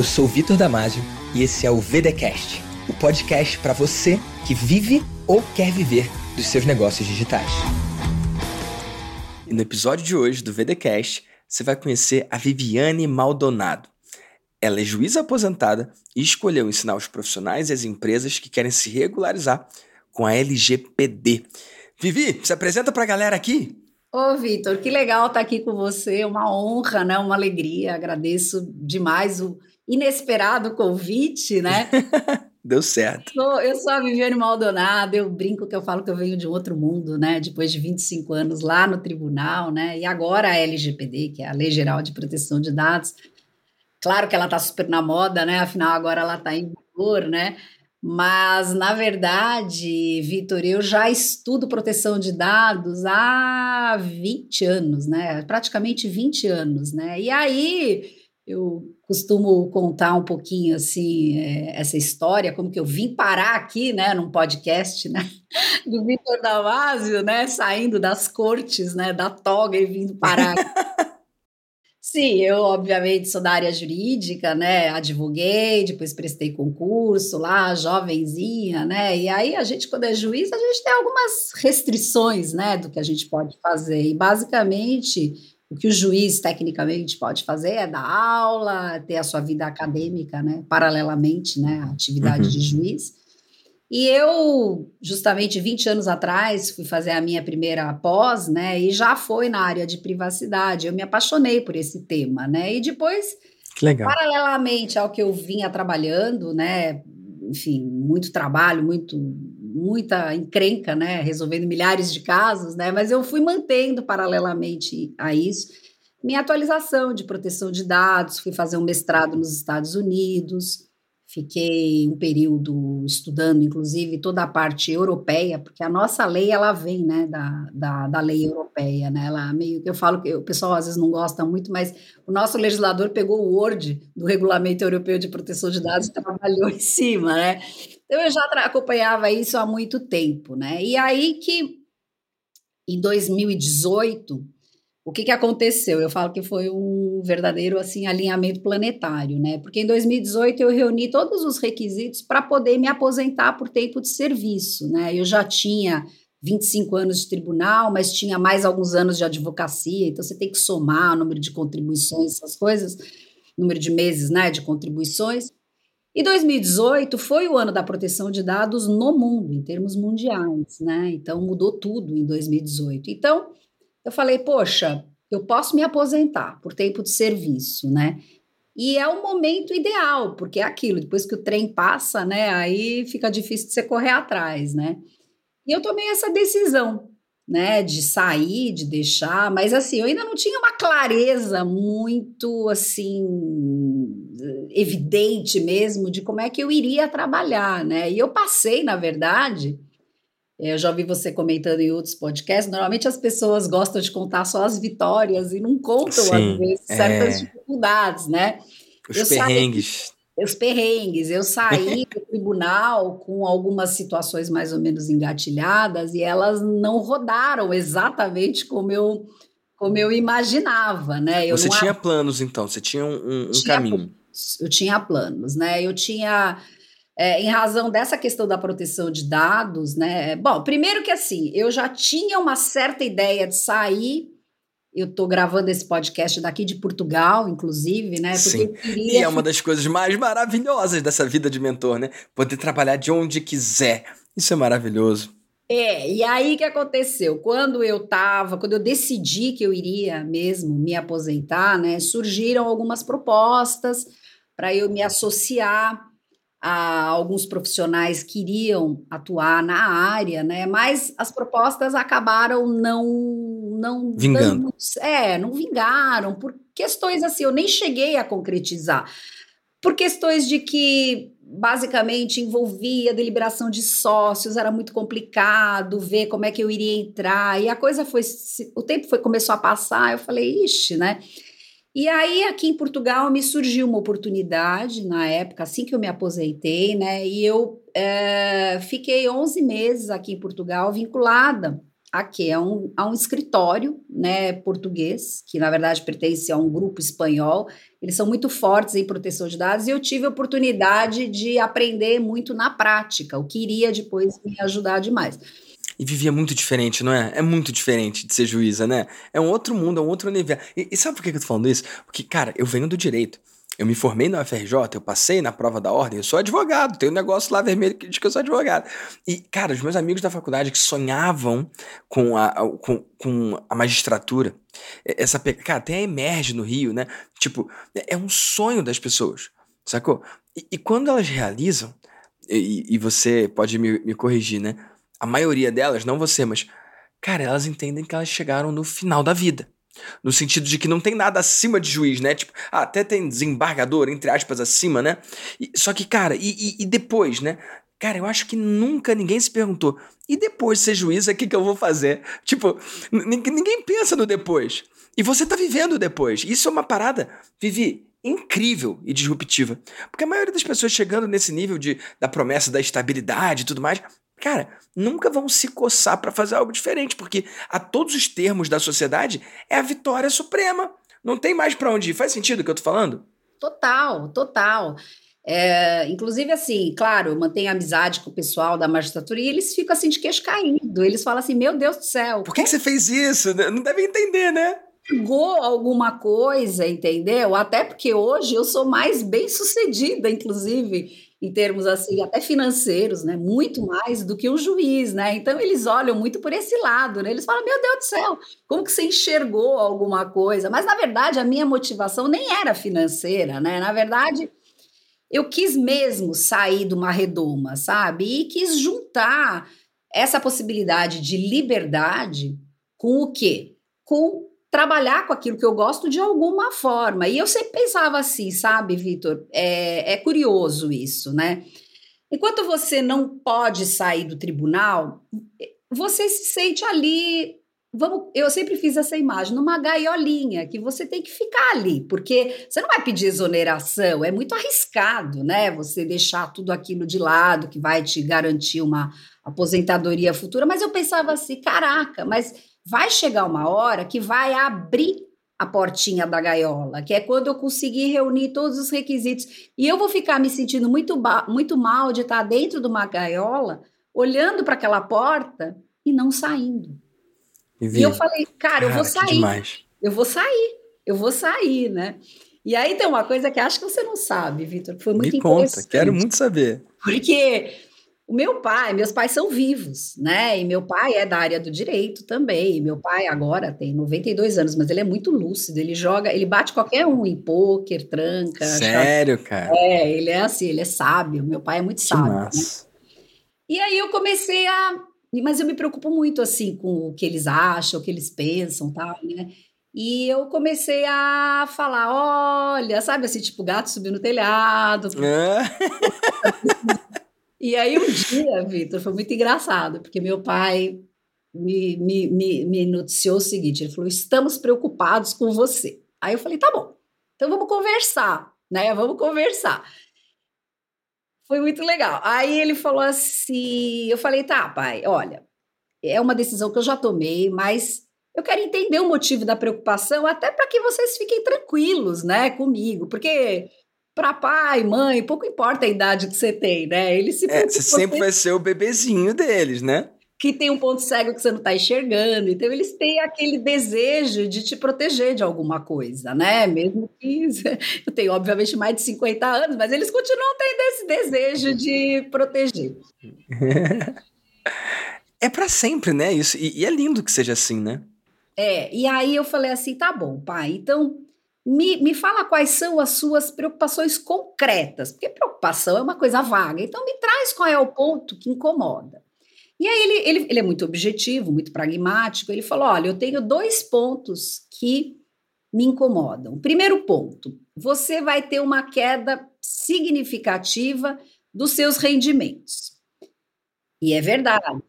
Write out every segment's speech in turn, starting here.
Eu sou Vitor Damasio e esse é o VDcast, o podcast para você que vive ou quer viver dos seus negócios digitais. E no episódio de hoje do VDcast, você vai conhecer a Viviane Maldonado. Ela é juíza aposentada e escolheu ensinar os profissionais e as empresas que querem se regularizar com a LGPD. Vivi, se apresenta para a galera aqui. Ô, Vitor, que legal estar aqui com você, uma honra, né? Uma alegria. Agradeço demais o inesperado convite, né? Deu certo. Eu sou a Viviane Maldonado, eu brinco que eu falo que eu venho de um outro mundo, né? Depois de 25 anos lá no tribunal, né? E agora a LGPD, que é a Lei Geral de Proteção de Dados. Claro que ela está super na moda, né? Afinal, agora ela está em vigor, né? Mas, na verdade, Vitor, eu já estudo proteção de dados há 20 anos, né? Praticamente 20 anos, né? E aí eu costumo contar um pouquinho assim é, essa história, como que eu vim parar aqui, né, num podcast, né, do Vitor Damasio, né, saindo das cortes, né, da toga e vindo parar. Sim, eu obviamente sou da área jurídica, né? Advoguei, depois prestei concurso lá, jovenzinha, né? E aí a gente, quando é juiz, a gente tem algumas restrições, né, do que a gente pode fazer. E basicamente o que o juiz tecnicamente pode fazer é dar aula, ter a sua vida acadêmica, né, paralelamente, né, à atividade uhum. de juiz. E eu, justamente 20 anos atrás, fui fazer a minha primeira pós, né? E já foi na área de privacidade. Eu me apaixonei por esse tema, né? E depois, paralelamente ao que eu vinha trabalhando, né? Enfim, muito trabalho, muito muita encrenca, né? Resolvendo milhares de casos, né? Mas eu fui mantendo paralelamente a isso minha atualização de proteção de dados, fui fazer um mestrado nos Estados Unidos, Fiquei um período estudando, inclusive, toda a parte europeia, porque a nossa lei, ela vem, né, da, da, da lei europeia, né, ela meio que, eu falo que o pessoal às vezes não gosta muito, mas o nosso legislador pegou o Word do Regulamento Europeu de Proteção de Dados e trabalhou em cima, né, então eu já acompanhava isso há muito tempo, né, e aí que, em 2018, o que, que aconteceu? Eu falo que foi um verdadeiro assim alinhamento planetário, né? Porque em 2018 eu reuni todos os requisitos para poder me aposentar por tempo de serviço, né? Eu já tinha 25 anos de tribunal, mas tinha mais alguns anos de advocacia, então você tem que somar o número de contribuições, essas coisas, número de meses, né, de contribuições. E 2018 foi o ano da proteção de dados no mundo, em termos mundiais, né? Então mudou tudo em 2018. Então, eu falei, poxa, eu posso me aposentar por tempo de serviço, né? E é o momento ideal, porque é aquilo, depois que o trem passa, né? Aí fica difícil de você correr atrás, né? E eu tomei essa decisão, né? De sair, de deixar, mas assim, eu ainda não tinha uma clareza muito assim evidente mesmo de como é que eu iria trabalhar, né? E eu passei, na verdade, eu já ouvi você comentando em outros podcasts. Normalmente as pessoas gostam de contar só as vitórias e não contam, Sim, às vezes, certas é... dificuldades, né? Os eu perrengues. Saí, os perrengues. Eu saí do tribunal com algumas situações mais ou menos engatilhadas e elas não rodaram exatamente como eu, como eu imaginava, né? Eu você tinha planos, então? Você tinha um, um tinha caminho? Eu tinha planos, né? Eu tinha é, em razão dessa questão da proteção de dados, né? Bom, primeiro que assim, eu já tinha uma certa ideia de sair. Eu estou gravando esse podcast daqui de Portugal, inclusive, né? Sim. Queria... E é uma das coisas mais maravilhosas dessa vida de mentor, né? Poder trabalhar de onde quiser. Isso é maravilhoso. É, e aí que aconteceu? Quando eu estava, quando eu decidi que eu iria mesmo me aposentar, né? Surgiram algumas propostas para eu me associar a alguns profissionais queriam atuar na área, né? Mas as propostas acabaram não não vingando. Dando, é, não vingaram por questões assim, eu nem cheguei a concretizar. Por questões de que basicamente envolvia deliberação de sócios, era muito complicado ver como é que eu iria entrar. E a coisa foi o tempo foi começou a passar, eu falei, ixi, né? E aí, aqui em Portugal, me surgiu uma oportunidade, na época, assim que eu me aposentei, né? E eu é, fiquei 11 meses aqui em Portugal vinculada aqui a um, a um escritório né, português, que na verdade pertence a um grupo espanhol. Eles são muito fortes em proteção de dados e eu tive a oportunidade de aprender muito na prática, o que iria depois me ajudar demais. E vivia muito diferente, não é? É muito diferente de ser juíza, né? É um outro mundo, é um outro universo. E, e sabe por que eu tô falando isso? Porque, cara, eu venho do direito. Eu me formei na UFRJ, eu passei na prova da ordem, eu sou advogado, tem um negócio lá vermelho que diz que eu sou advogado. E, cara, os meus amigos da faculdade que sonhavam com a, com, com a magistratura, essa. Cara, tem a Emerge no Rio, né? Tipo, é um sonho das pessoas, sacou? E, e quando elas realizam, e, e você pode me, me corrigir, né? A maioria delas, não você, mas, cara, elas entendem que elas chegaram no final da vida. No sentido de que não tem nada acima de juiz, né? Tipo, ah, até tem desembargador, entre aspas, acima, né? E, só que, cara, e, e, e, depois, né? Cara, eu acho que nunca ninguém se perguntou. E depois de ser juiz, o que, que eu vou fazer? Tipo, ninguém pensa no depois. E você tá vivendo depois. Isso é uma parada, Vivi, incrível e disruptiva. Porque a maioria das pessoas chegando nesse nível de, da promessa da estabilidade e tudo mais, cara, nunca vão se coçar para fazer algo diferente, porque a todos os termos da sociedade é a vitória suprema. Não tem mais para onde ir. Faz sentido o que eu tô falando? Total, total. É, inclusive, assim, claro, mantenho amizade com o pessoal da magistratura e eles ficam assim de queixo caído. Eles falam assim: Meu Deus do céu. Por que, que você fez isso? Não deve entender, né? Chegou alguma coisa, entendeu? Até porque hoje eu sou mais bem sucedida, inclusive em termos assim até financeiros, né? Muito mais do que um juiz, né? Então eles olham muito por esse lado, né? Eles falam: "Meu Deus do céu, como que você enxergou alguma coisa?". Mas na verdade a minha motivação nem era financeira, né? Na verdade, eu quis mesmo sair de uma redoma, sabe? E quis juntar essa possibilidade de liberdade com o quê? Com trabalhar com aquilo que eu gosto de alguma forma. E eu sempre pensava assim, sabe, Vitor? É, é curioso isso, né? Enquanto você não pode sair do tribunal, você se sente ali. Vamos, eu sempre fiz essa imagem, numa gaiolinha, que você tem que ficar ali, porque você não vai pedir exoneração, é muito arriscado, né? Você deixar tudo aquilo de lado, que vai te garantir uma aposentadoria futura. Mas eu pensava assim: caraca, mas vai chegar uma hora que vai abrir a portinha da gaiola, que é quando eu conseguir reunir todos os requisitos. E eu vou ficar me sentindo muito, muito mal de estar dentro de uma gaiola, olhando para aquela porta e não saindo. E, e eu falei, cara, cara, eu vou sair. Eu vou sair, eu vou sair, né? E aí tem uma coisa que acho que você não sabe, Vitor, foi muito Me conta, quero muito saber. Porque o meu pai, meus pais são vivos, né? E meu pai é da área do direito também. E meu pai agora tem 92 anos, mas ele é muito lúcido. Ele joga, ele bate qualquer um em pôquer, tranca. Sério, cara? É, ele é assim, ele é sábio. Meu pai é muito que sábio. Né? E aí eu comecei a. Mas eu me preocupo muito assim com o que eles acham, o que eles pensam, tal, né? E eu comecei a falar, olha, sabe assim, tipo, gato subiu no telhado. É. E aí um dia, Vitor, foi muito engraçado, porque meu pai me, me, me, me noticiou o seguinte: ele falou: estamos preocupados com você. Aí eu falei: tá bom, então vamos conversar, né? Vamos conversar. Foi muito legal. Aí ele falou assim: eu falei, tá, pai, olha, é uma decisão que eu já tomei, mas eu quero entender o motivo da preocupação, até para que vocês fiquem tranquilos, né, comigo, porque para pai, mãe, pouco importa a idade que você tem, né? Eles se é, você sempre vai ser o bebezinho deles, né? Que tem um ponto cego que você não está enxergando. Então, eles têm aquele desejo de te proteger de alguma coisa, né? Mesmo que eu tenho, obviamente, mais de 50 anos, mas eles continuam tendo esse desejo de proteger. é para sempre, né? Isso. E, e é lindo que seja assim, né? É, e aí eu falei assim: tá bom, pai, então me, me fala quais são as suas preocupações concretas, porque preocupação é uma coisa vaga. Então, me traz qual é o ponto que incomoda. E aí, ele, ele, ele é muito objetivo, muito pragmático. Ele falou: olha, eu tenho dois pontos que me incomodam. Primeiro ponto: você vai ter uma queda significativa dos seus rendimentos. E é verdade.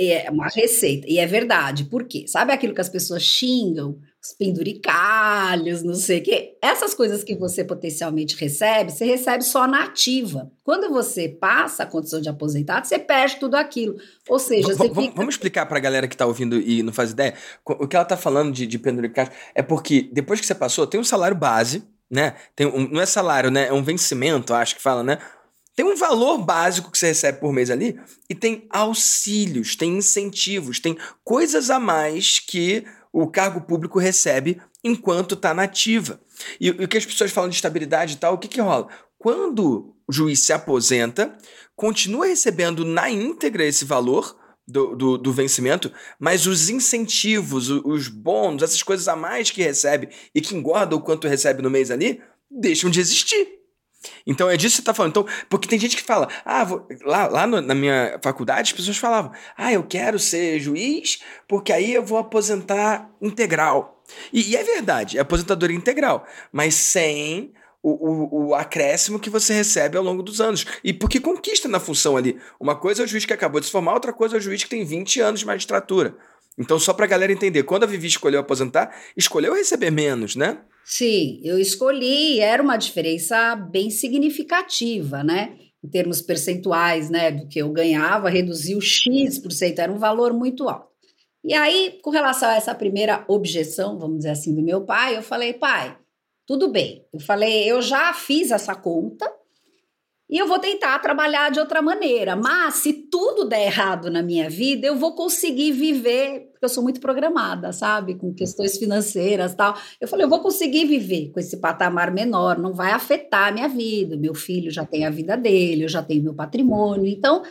É uma receita. E é verdade. Por quê? Sabe aquilo que as pessoas xingam? Os penduricalhos, não sei o quê. Essas coisas que você potencialmente recebe, você recebe só na ativa. Quando você passa a condição de aposentado, você perde tudo aquilo. Ou seja, v fica... Vamos explicar para a galera que está ouvindo e não faz ideia? O que ela está falando de, de penduricalhos é porque depois que você passou, tem um salário base, né? Tem um, não é salário, né? É um vencimento, acho que fala, né? Tem um valor básico que você recebe por mês ali e tem auxílios, tem incentivos, tem coisas a mais que o cargo público recebe enquanto está nativa. E, e o que as pessoas falam de estabilidade e tal, o que, que rola? Quando o juiz se aposenta, continua recebendo na íntegra esse valor do, do, do, vencimento, mas os incentivos, os bônus, essas coisas a mais que recebe e que engorda o quanto recebe no mês ali, deixam de existir. Então é disso que você está falando. Então, porque tem gente que fala, ah, vou... lá, lá no, na minha faculdade as pessoas falavam, ah, eu quero ser juiz porque aí eu vou aposentar integral. E, e é verdade, é aposentadoria integral, mas sem o, o, o, acréscimo que você recebe ao longo dos anos. E porque conquista na função ali. Uma coisa é o juiz que acabou de se formar, outra coisa é o juiz que tem 20 anos de magistratura. Então, só para a galera entender, quando a Vivi escolheu aposentar, escolheu receber menos, né? Sim, eu escolhi, era uma diferença bem significativa, né? Em termos percentuais, né? Do que eu ganhava, reduziu X%, era um valor muito alto. E aí, com relação a essa primeira objeção, vamos dizer assim, do meu pai, eu falei, pai, tudo bem. Eu falei, eu já fiz essa conta, e eu vou tentar trabalhar de outra maneira. Mas se tudo der errado na minha vida, eu vou conseguir viver, porque eu sou muito programada, sabe? Com questões financeiras tal. Eu falei, eu vou conseguir viver com esse patamar menor, não vai afetar a minha vida. Meu filho já tem a vida dele, eu já tenho meu patrimônio. Então,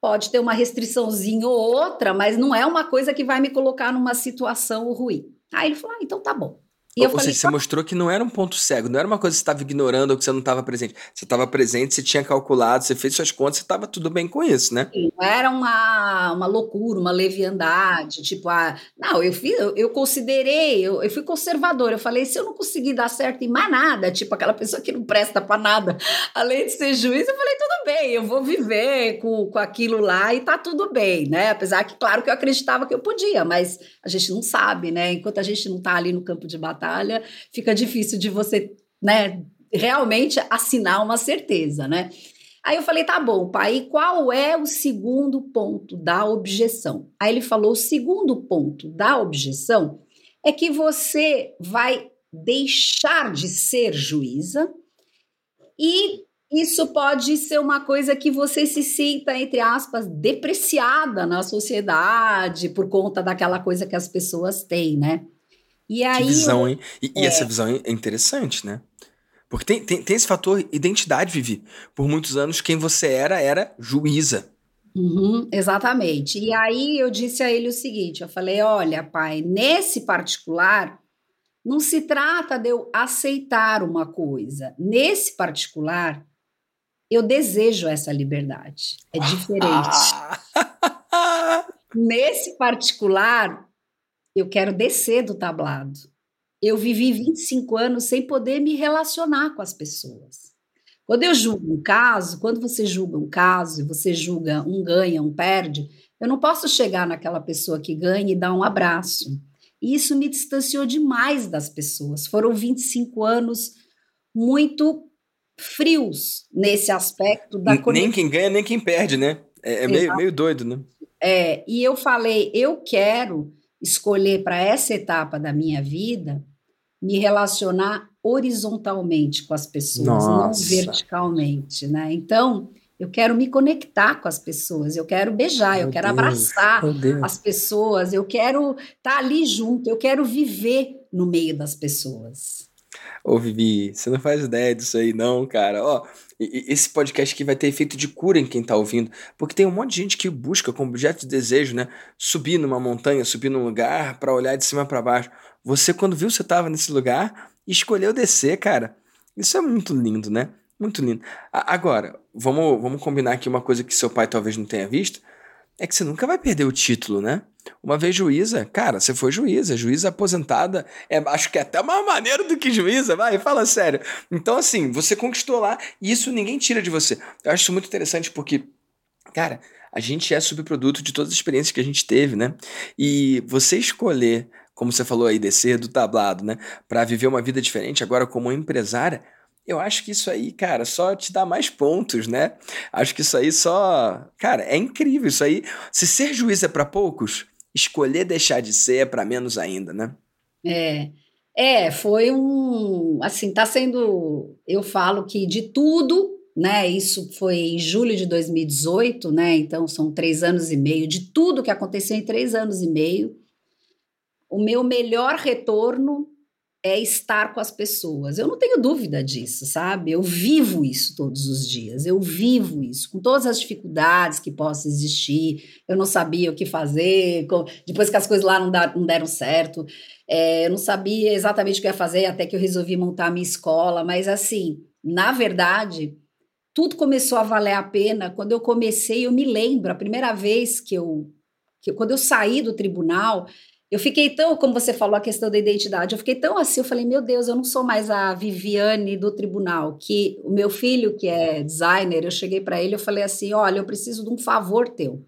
pode ter uma restriçãozinha ou outra, mas não é uma coisa que vai me colocar numa situação ruim. Aí ele falou: ah, então tá bom. E ou, falei, seja, você mostrou que não era um ponto cego, não era uma coisa que você estava ignorando ou que você não estava presente. Você estava presente, você tinha calculado, você fez suas contas, você estava tudo bem com isso, né? Não era uma, uma loucura, uma leviandade, tipo, ah, não, eu fiz, eu, eu considerei, eu, eu fui conservador. Eu falei, se eu não conseguir dar certo em mais nada, tipo aquela pessoa que não presta para nada, além de ser juiz, eu falei, tudo bem, eu vou viver com, com aquilo lá e tá tudo bem, né? Apesar que, claro, que eu acreditava que eu podia, mas a gente não sabe, né? Enquanto a gente não tá ali no campo de batalha, batalha, fica difícil de você, né, realmente assinar uma certeza, né? Aí eu falei, tá bom, pai, qual é o segundo ponto da objeção? Aí ele falou: o segundo ponto da objeção é que você vai deixar de ser juíza e isso pode ser uma coisa que você se sinta, entre aspas, depreciada na sociedade por conta daquela coisa que as pessoas têm, né? E aí, que visão, hein? E, é. e, essa visão é interessante, né? Porque tem, tem, tem esse fator identidade, Vivi. Por muitos anos, quem você era, era juíza. Uhum, exatamente. E aí eu disse a ele o seguinte: eu falei, olha, pai, nesse particular, não se trata de eu aceitar uma coisa. Nesse particular, eu desejo essa liberdade. É diferente. Nesse particular, eu quero descer do tablado. Eu vivi 25 anos sem poder me relacionar com as pessoas. Quando eu julgo um caso, quando você julga um caso e você julga um ganha, um perde, eu não posso chegar naquela pessoa que ganha e dar um abraço. E isso me distanciou demais das pessoas. Foram 25 anos muito frios nesse aspecto da Nem quem ganha, nem quem perde, né? É, é meio, meio doido, né? É, e eu falei, eu quero escolher para essa etapa da minha vida me relacionar horizontalmente com as pessoas, Nossa. não verticalmente, né? Então, eu quero me conectar com as pessoas, eu quero beijar, meu eu quero Deus, abraçar as pessoas, eu quero estar tá ali junto, eu quero viver no meio das pessoas. Ô, Vivi, você não faz ideia disso aí, não, cara. Ó, esse podcast aqui vai ter efeito de cura em quem tá ouvindo, porque tem um monte de gente que busca como objeto de desejo, né? Subir numa montanha, subir num lugar para olhar de cima para baixo. Você, quando viu você tava nesse lugar, escolheu descer, cara. Isso é muito lindo, né? Muito lindo. Agora, vamos, vamos combinar aqui uma coisa que seu pai talvez não tenha visto é que você nunca vai perder o título, né? Uma vez juíza, cara, você foi juíza, juíza aposentada, é, acho que é até mais maneiro do que juíza, vai, fala sério. Então, assim, você conquistou lá e isso ninguém tira de você. Eu acho isso muito interessante porque, cara, a gente é subproduto de todas as experiências que a gente teve, né? E você escolher como você falou aí, descer do tablado, né? Para viver uma vida diferente, agora como empresária, eu acho que isso aí, cara, só te dá mais pontos, né? Acho que isso aí só. Cara, é incrível isso aí. Se ser juiz é para poucos, escolher deixar de ser é para menos ainda, né? É. É, foi um. Assim, tá sendo. Eu falo que de tudo, né? Isso foi em julho de 2018, né? Então são três anos e meio. De tudo que aconteceu em três anos e meio, o meu melhor retorno é estar com as pessoas. Eu não tenho dúvida disso, sabe? Eu vivo isso todos os dias. Eu vivo isso com todas as dificuldades que possam existir. Eu não sabia o que fazer, depois que as coisas lá não, deram certo. É, eu não sabia exatamente o que ia fazer até que eu resolvi montar a minha escola. Mas assim, na verdade, tudo começou a valer a pena quando eu comecei. Eu me lembro a primeira vez que eu, que quando eu saí do tribunal eu fiquei tão, como você falou, a questão da identidade, eu fiquei tão assim, eu falei, meu Deus, eu não sou mais a Viviane do tribunal, que o meu filho, que é designer, eu cheguei para ele, eu falei assim, olha, eu preciso de um favor teu.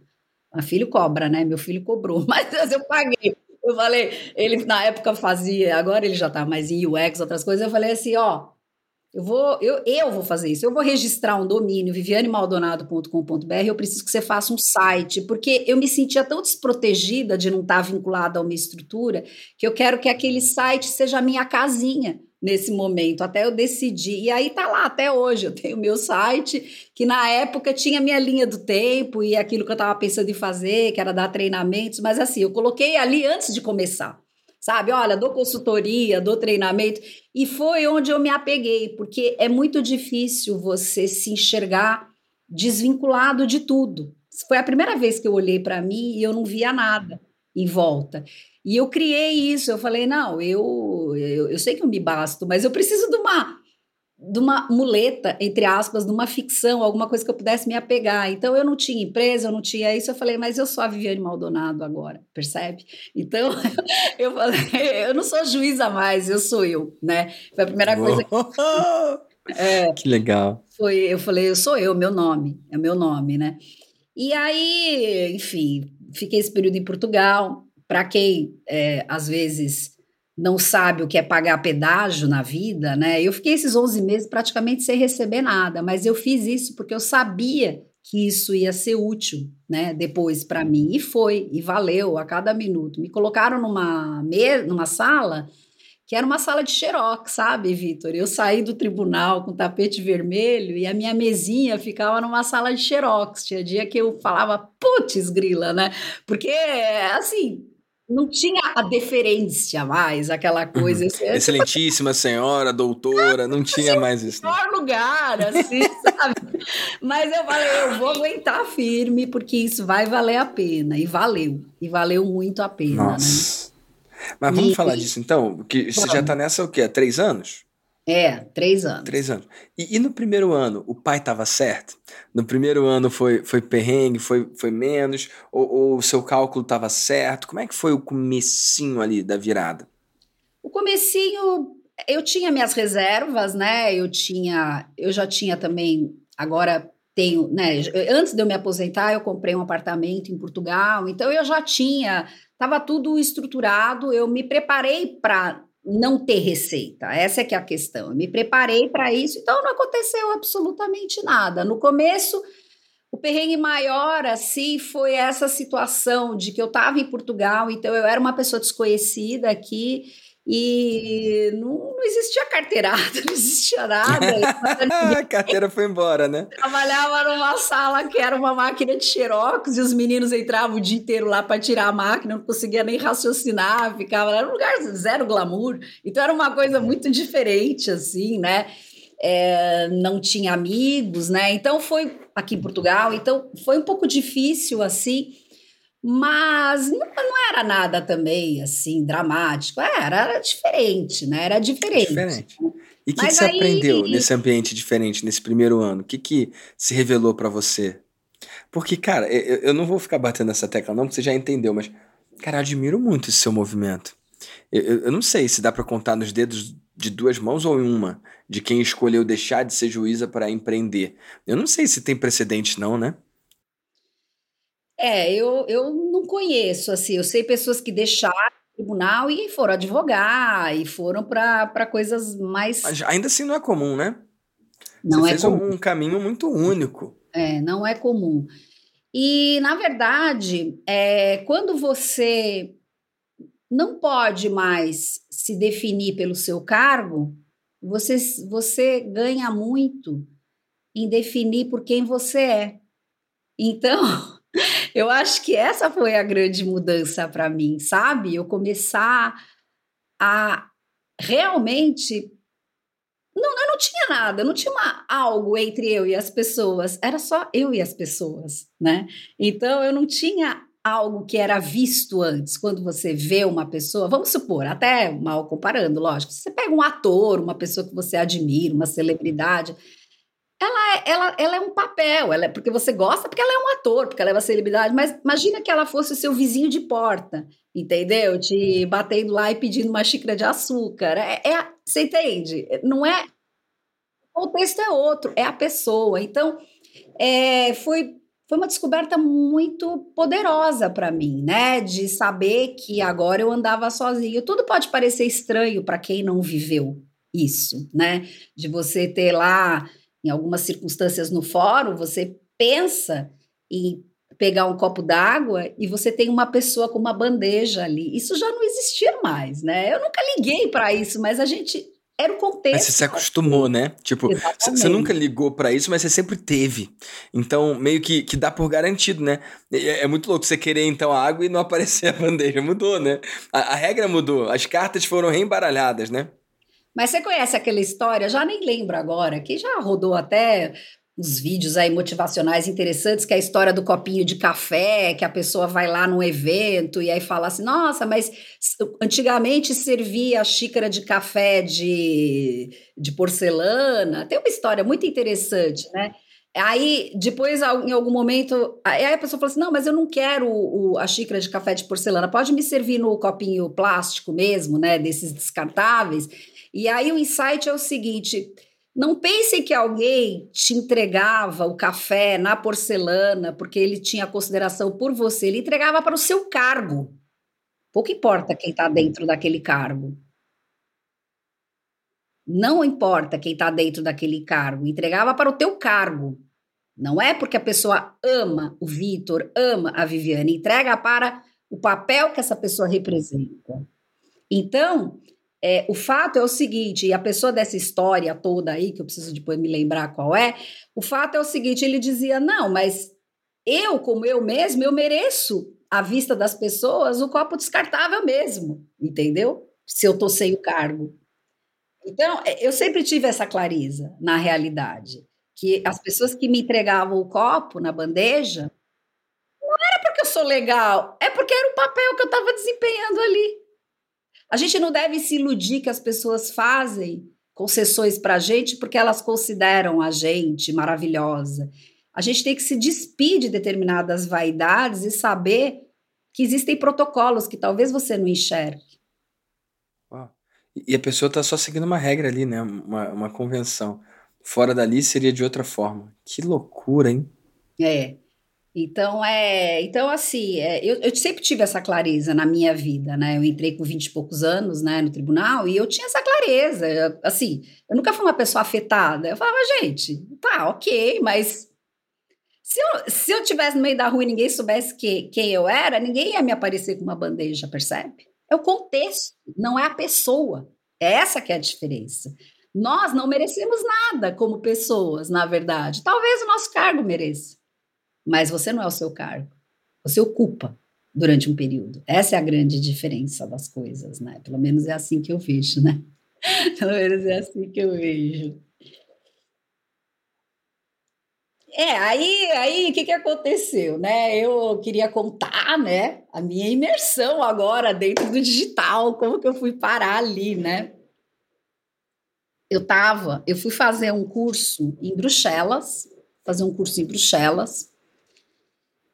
Meu filho cobra, né? Meu filho cobrou, mas eu paguei. Eu falei, ele na época fazia, agora ele já está mais em UX, outras coisas, eu falei assim, ó, eu vou, eu, eu vou fazer isso. Eu vou registrar um domínio, vivianemaldonado.com.br. Eu preciso que você faça um site, porque eu me sentia tão desprotegida de não estar vinculada a uma estrutura que eu quero que aquele site seja a minha casinha nesse momento, até eu decidir. E aí tá lá até hoje. Eu tenho meu site, que na época tinha minha linha do tempo e aquilo que eu estava pensando em fazer, que era dar treinamentos, mas assim, eu coloquei ali antes de começar sabe? Olha, dou consultoria, dou treinamento. E foi onde eu me apeguei, porque é muito difícil você se enxergar desvinculado de tudo. Foi a primeira vez que eu olhei para mim e eu não via nada em volta. E eu criei isso, eu falei, não, eu, eu, eu sei que eu me basto, mas eu preciso de uma de uma muleta, entre aspas, de uma ficção, alguma coisa que eu pudesse me apegar. Então, eu não tinha empresa, eu não tinha isso. Eu falei, mas eu sou a Viviane Maldonado agora, percebe? Então, eu falei, eu não sou juíza mais, eu sou eu, né? Foi a primeira coisa que... É, que legal. Foi, eu falei, eu sou eu, meu nome, é meu nome, né? E aí, enfim, fiquei esse período em Portugal. Para quem, é, às vezes não sabe o que é pagar pedágio na vida, né? Eu fiquei esses 11 meses praticamente sem receber nada, mas eu fiz isso porque eu sabia que isso ia ser útil, né? Depois para mim e foi e valeu a cada minuto. Me colocaram numa numa sala que era uma sala de xerox, sabe, Vitor? Eu saí do tribunal com tapete vermelho e a minha mesinha ficava numa sala de xerox. Tinha dia que eu falava, putz, grila, né? Porque, assim, não tinha a deferência mais, aquela coisa. Uhum. Excelentíssima senhora, doutora, não tinha assim, mais isso. Melhor lugar, assim, sabe? Mas eu falei, eu vou aguentar firme, porque isso vai valer a pena. E valeu. E valeu muito a pena, né? Nossa. né? Mas vamos e, falar disso então? Que você já está nessa o quê? Há três anos? É, três anos. Três anos. E, e no primeiro ano, o pai estava certo? No primeiro ano foi, foi perrengue, foi, foi menos? Ou, o seu cálculo estava certo? Como é que foi o comecinho ali da virada? O comecinho, eu tinha minhas reservas, né? Eu tinha, eu já tinha também, agora tenho, né? Antes de eu me aposentar, eu comprei um apartamento em Portugal, então eu já tinha, estava tudo estruturado, eu me preparei para não ter receita. Essa é que é a questão. Eu me preparei para isso, então não aconteceu absolutamente nada. No começo, o perrengue maior, assim, foi essa situação de que eu estava em Portugal, então eu era uma pessoa desconhecida aqui e não, não existia carteirada, não existia nada. a carteira foi embora, né? Trabalhava numa sala que era uma máquina de xerox e os meninos entravam o dia inteiro lá para tirar a máquina, não conseguia nem raciocinar, ficava era um lugar zero glamour. Então era uma coisa muito diferente, assim, né? É, não tinha amigos, né? Então foi aqui em Portugal, então foi um pouco difícil, assim mas não, não, era nada também assim dramático, era, era diferente, né? Era diferente. Diferente. E o que, que, você aí... aprendeu nesse ambiente diferente, nesse primeiro ano? O que, que se revelou para você? Porque, cara, eu, eu, não vou ficar batendo essa tecla, não, porque você já entendeu, mas, cara, eu admiro muito esse seu movimento. Eu, eu, eu não sei se dá para contar nos dedos de duas mãos ou em uma, de quem escolheu deixar de ser juíza para empreender. Eu não sei se tem precedente, não, né? É, eu, eu não conheço, assim, eu sei pessoas que deixaram tribunal e foram advogar e foram para coisas mais. Mas ainda assim não é comum, né? Não Você é fez comum. um caminho muito único. É, não é comum. E, na verdade, é, quando você não pode mais se definir pelo seu cargo, você, você ganha muito em definir por quem você é. Então, eu acho que essa foi a grande mudança para mim, sabe? Eu começar a realmente. Não, eu não tinha nada, não tinha uma, algo entre eu e as pessoas, era só eu e as pessoas, né? Então eu não tinha algo que era visto antes. Quando você vê uma pessoa, vamos supor, até mal comparando, lógico, você pega um ator, uma pessoa que você admira, uma celebridade, ela, ela é um papel, ela é porque você gosta, porque ela é um ator, porque ela é uma celebridade, mas imagina que ela fosse o seu vizinho de porta, entendeu? Te batendo lá e pedindo uma xícara de açúcar. É, é você entende? Não é. O contexto é outro, é a pessoa. Então, é, foi, foi uma descoberta muito poderosa para mim, né? De saber que agora eu andava sozinho. Tudo pode parecer estranho para quem não viveu isso, né? De você ter lá em algumas circunstâncias no fórum, você pensa em pegar um copo d'água e você tem uma pessoa com uma bandeja ali. Isso já não existia mais, né? Eu nunca liguei para isso, mas a gente era o contexto. Mas você se acostumou, né? Tipo, você nunca ligou para isso, mas você sempre teve. Então, meio que, que dá por garantido, né? É, é, muito louco você querer, então, a água e não aparecer a bandeja. Mudou, né? A, a regra mudou. As cartas foram reembaralhadas, né? Mas você conhece aquela história? Já nem lembro agora, que já rodou até uns vídeos aí motivacionais interessantes, que é a história do copinho de café, que a pessoa vai lá num evento e aí fala assim: nossa, mas antigamente servia a xícara de café de, de porcelana. Tem uma história muito interessante, né? Aí, depois, em algum momento, aí a pessoa falou assim: não, mas eu não quero o, a xícara de café de porcelana, pode me servir no copinho plástico mesmo, né? Desses descartáveis. E aí o insight é o seguinte: não pense que alguém te entregava o café na porcelana porque ele tinha consideração por você, ele entregava para o seu cargo. Pouco importa quem está dentro daquele cargo. Não importa quem está dentro daquele cargo, entregava para o teu cargo. Não é porque a pessoa ama o Vitor, ama a Viviane, entrega para o papel que essa pessoa representa. Então, é, o fato é o seguinte, e a pessoa dessa história toda aí, que eu preciso depois me lembrar qual é, o fato é o seguinte, ele dizia, não, mas eu, como eu mesmo, eu mereço, à vista das pessoas, o copo descartável mesmo, entendeu? Se eu tô sem o cargo. Então, é, eu sempre tive essa clareza na realidade, que as pessoas que me entregavam o copo na bandeja, não era porque eu sou legal, é porque era o papel que eu estava desempenhando ali. A gente não deve se iludir que as pessoas fazem concessões para a gente porque elas consideram a gente maravilhosa. A gente tem que se despir de determinadas vaidades e saber que existem protocolos que talvez você não enxergue. E a pessoa está só seguindo uma regra ali, né? Uma, uma convenção. Fora dali seria de outra forma. Que loucura, hein? É. Então, é, então assim, é, eu, eu, sempre tive essa clareza na minha vida, né? Eu entrei com 20 e poucos anos, né, no tribunal, e eu tinha essa clareza. Eu, assim, eu nunca fui uma pessoa afetada. Eu falava, gente, tá, ok, mas se eu, se eu tivesse no meio da rua e ninguém soubesse que, quem eu era, ninguém ia me aparecer com uma bandeja, percebe? É o contexto, não é a pessoa. É essa que é a diferença. Nós não merecemos nada como pessoas, na verdade. Talvez o nosso cargo mereça mas você não é o seu cargo. Você ocupa durante um período. Essa é a grande diferença das coisas, né? Pelo menos é assim que eu vejo, né? Pelo menos é assim que eu vejo. É, aí, aí, o que, que aconteceu, né? Eu queria contar, né, a minha imersão agora dentro do digital, como que eu fui parar ali, né? Eu tava, eu fui fazer um curso em Bruxelas, fazer um curso em Bruxelas,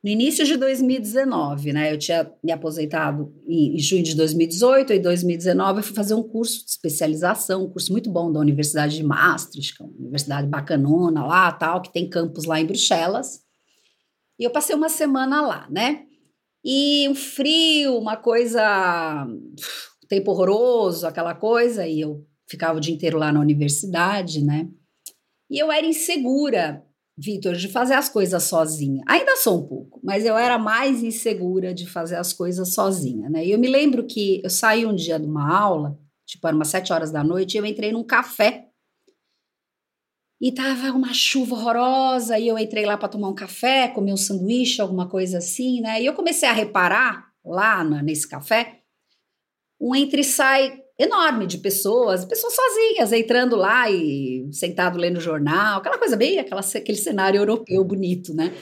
no início de 2019, né? Eu tinha me aposentado em, em junho de 2018, em 2019 eu fui fazer um curso de especialização, um curso muito bom da Universidade de Maastricht, que é uma universidade bacanona lá, tal, que tem campus lá em Bruxelas. E eu passei uma semana lá, né? E um frio, uma coisa, tempo horroroso, aquela coisa, e eu ficava o dia inteiro lá na universidade, né? E eu era insegura, Vitor, de fazer as coisas sozinha. Ainda sou um pouco, mas eu era mais insegura de fazer as coisas sozinha, né? E eu me lembro que eu saí um dia de uma aula, tipo, era umas sete horas da noite, e eu entrei num café e tava uma chuva horrorosa, e eu entrei lá para tomar um café, comer um sanduíche, alguma coisa assim, né? E eu comecei a reparar lá nesse café um entre e sai enorme de pessoas, pessoas sozinhas, entrando lá e sentado lendo jornal, aquela coisa bem, aquela, aquele cenário europeu bonito, né?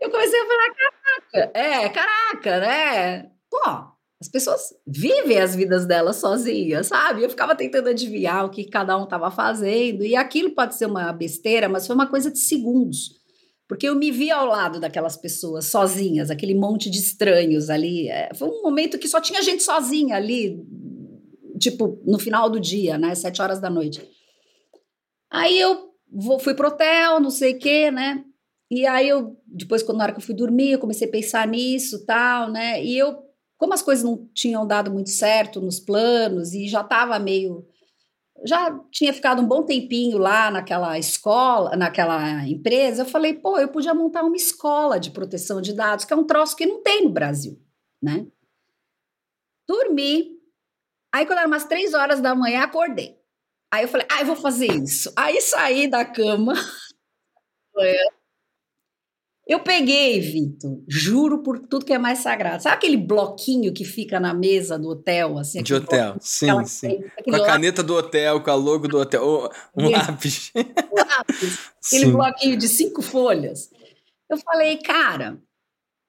Eu comecei a falar, caraca, é, caraca, né? Pô, as pessoas vivem as vidas delas sozinhas, sabe? Eu ficava tentando adivinhar o que cada um estava fazendo, e aquilo pode ser uma besteira, mas foi uma coisa de segundos. Porque eu me vi ao lado daquelas pessoas sozinhas, aquele monte de estranhos ali. É, foi um momento que só tinha gente sozinha ali, tipo, no final do dia, né? Sete horas da noite. Aí eu vou, fui pro hotel, não sei o quê, né? E aí eu, depois, quando na hora que eu fui dormir, eu comecei a pensar nisso tal, né? E eu como as coisas não tinham dado muito certo nos planos e já estava meio. Já tinha ficado um bom tempinho lá naquela escola, naquela empresa, eu falei, pô, eu podia montar uma escola de proteção de dados, que é um troço que não tem no Brasil, né? Dormi. Aí, quando era umas três horas da manhã, acordei. Aí eu falei, ah, eu vou fazer isso. Aí saí da cama. Eu peguei, Vitor, juro por tudo que é mais sagrado. Sabe aquele bloquinho que fica na mesa do hotel? Assim, de hotel, sim, aquela, sim. Com a caneta do hotel, com a logo do hotel, um lápis. Um lápis. aquele sim. bloquinho de cinco folhas. Eu falei, cara,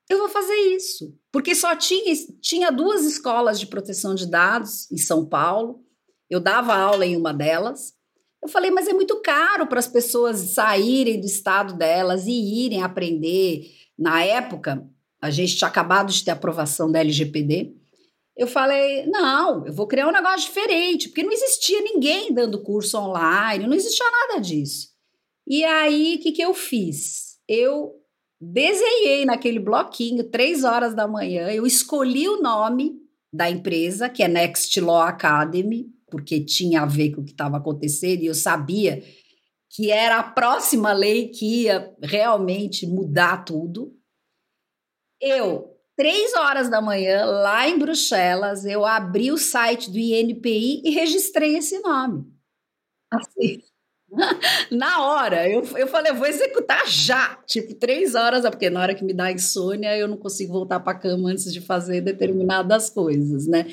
eu vou fazer isso. Porque só tinha, tinha duas escolas de proteção de dados em São Paulo. Eu dava aula em uma delas. Eu falei, mas é muito caro para as pessoas saírem do estado delas e irem aprender. Na época, a gente tinha acabado de ter aprovação da LGPD. Eu falei, não, eu vou criar um negócio diferente, porque não existia ninguém dando curso online, não existia nada disso. E aí, o que, que eu fiz? Eu desenhei naquele bloquinho, três horas da manhã, eu escolhi o nome da empresa, que é Next Law Academy, porque tinha a ver com o que estava acontecendo e eu sabia que era a próxima lei que ia realmente mudar tudo. Eu, três horas da manhã, lá em Bruxelas, eu abri o site do INPI e registrei esse nome. Assim. Na hora, eu, eu falei, eu vou executar já, tipo, três horas, porque na hora que me dá insônia, eu não consigo voltar para a cama antes de fazer determinadas coisas, né?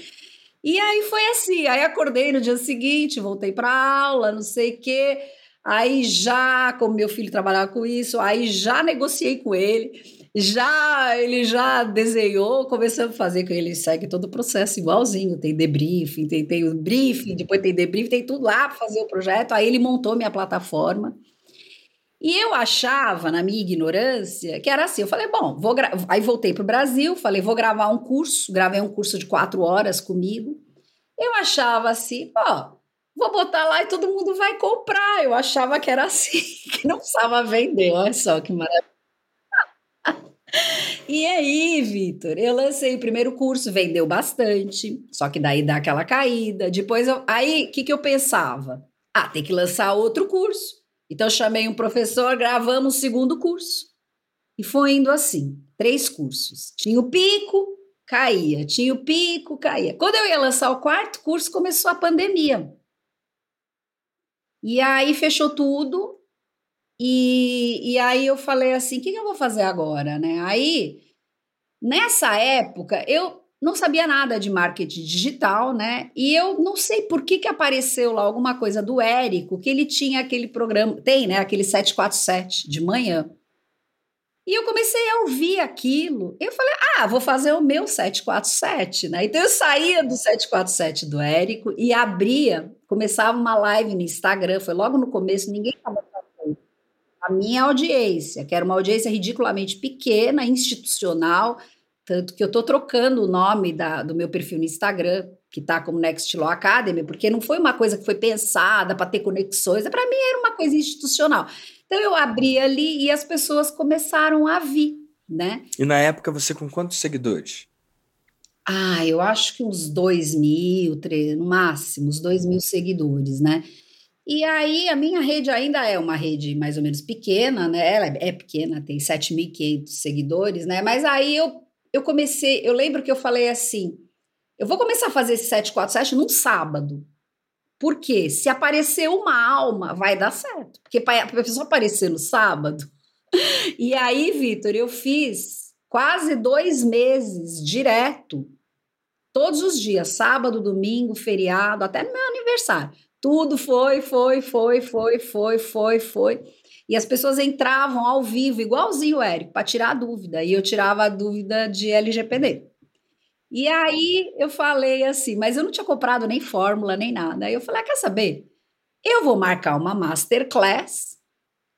E aí foi assim, aí acordei no dia seguinte, voltei para aula, não sei o quê. Aí já, como meu filho trabalhava com isso, aí já negociei com ele, já ele já desenhou, começamos a fazer com ele, segue todo o processo igualzinho, tem debriefing, tem, tem o briefing, depois tem debriefing, tem tudo lá para fazer o projeto. Aí ele montou minha plataforma. E eu achava, na minha ignorância, que era assim. Eu falei, bom, vou aí voltei para o Brasil, falei, vou gravar um curso, gravei um curso de quatro horas comigo. Eu achava assim, ó, vou botar lá e todo mundo vai comprar. Eu achava que era assim, que não precisava vender. Olha só que maravilha. E aí, Vitor, eu lancei o primeiro curso, vendeu bastante, só que daí dá aquela caída. Depois, eu, aí, o que, que eu pensava? Ah, tem que lançar outro curso. Então, chamei um professor, gravamos o segundo curso. E foi indo assim, três cursos. Tinha o pico, caía. Tinha o pico, caía. Quando eu ia lançar o quarto curso, começou a pandemia. E aí fechou tudo. E, e aí eu falei assim, o que, que eu vou fazer agora, né? Aí, nessa época, eu não sabia nada de marketing digital, né? E eu não sei por que, que apareceu lá alguma coisa do Érico, que ele tinha aquele programa, tem, né? Aquele 747 de manhã. E eu comecei a ouvir aquilo. Eu falei, ah, vou fazer o meu 747, né? Então eu saía do 747 do Érico e abria, começava uma live no Instagram, foi logo no começo, ninguém estava. A minha audiência, que era uma audiência ridiculamente pequena, institucional, tanto que eu estou trocando o nome da, do meu perfil no Instagram, que está como Next Law Academy, porque não foi uma coisa que foi pensada para ter conexões, para mim era uma coisa institucional. Então eu abri ali e as pessoas começaram a vir, né? E na época você com quantos seguidores? Ah, eu acho que uns dois mil, três, no máximo, uns dois mil seguidores, né? E aí a minha rede ainda é uma rede mais ou menos pequena, né? Ela é pequena, tem 7.500 seguidores, né? Mas aí eu, eu comecei, eu lembro que eu falei assim, eu vou começar a fazer esse 747 num sábado. Porque se aparecer uma alma, vai dar certo. Porque para a pessoa aparecer no sábado. E aí, Vitor, eu fiz quase dois meses direto, todos os dias, sábado, domingo, feriado, até no meu aniversário. Tudo foi, foi, foi, foi, foi, foi, foi. E as pessoas entravam ao vivo, igualzinho o Érico, para tirar a dúvida. E eu tirava a dúvida de LGPD. E aí eu falei assim, mas eu não tinha comprado nem fórmula, nem nada. Aí eu falei, ah, quer saber? Eu vou marcar uma masterclass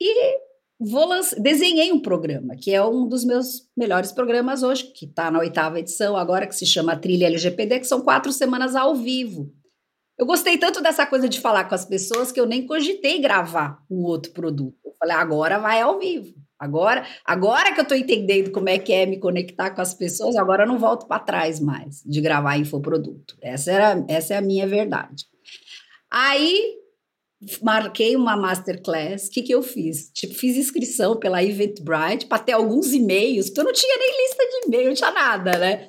e vou lançar. Desenhei um programa, que é um dos meus melhores programas hoje, que está na oitava edição agora, que se chama Trilha LGPD, que são quatro semanas ao vivo. Eu gostei tanto dessa coisa de falar com as pessoas que eu nem cogitei gravar um outro produto. Eu falei, agora vai ao vivo. Agora, agora que eu estou entendendo como é que é me conectar com as pessoas, agora eu não volto para trás mais de gravar infoproduto. Essa, era, essa é a minha verdade. Aí marquei uma masterclass. O que, que eu fiz? Tipo, fiz inscrição pela Eventbrite para ter alguns e-mails, porque eu não tinha nem lista de e-mail, não tinha nada, né?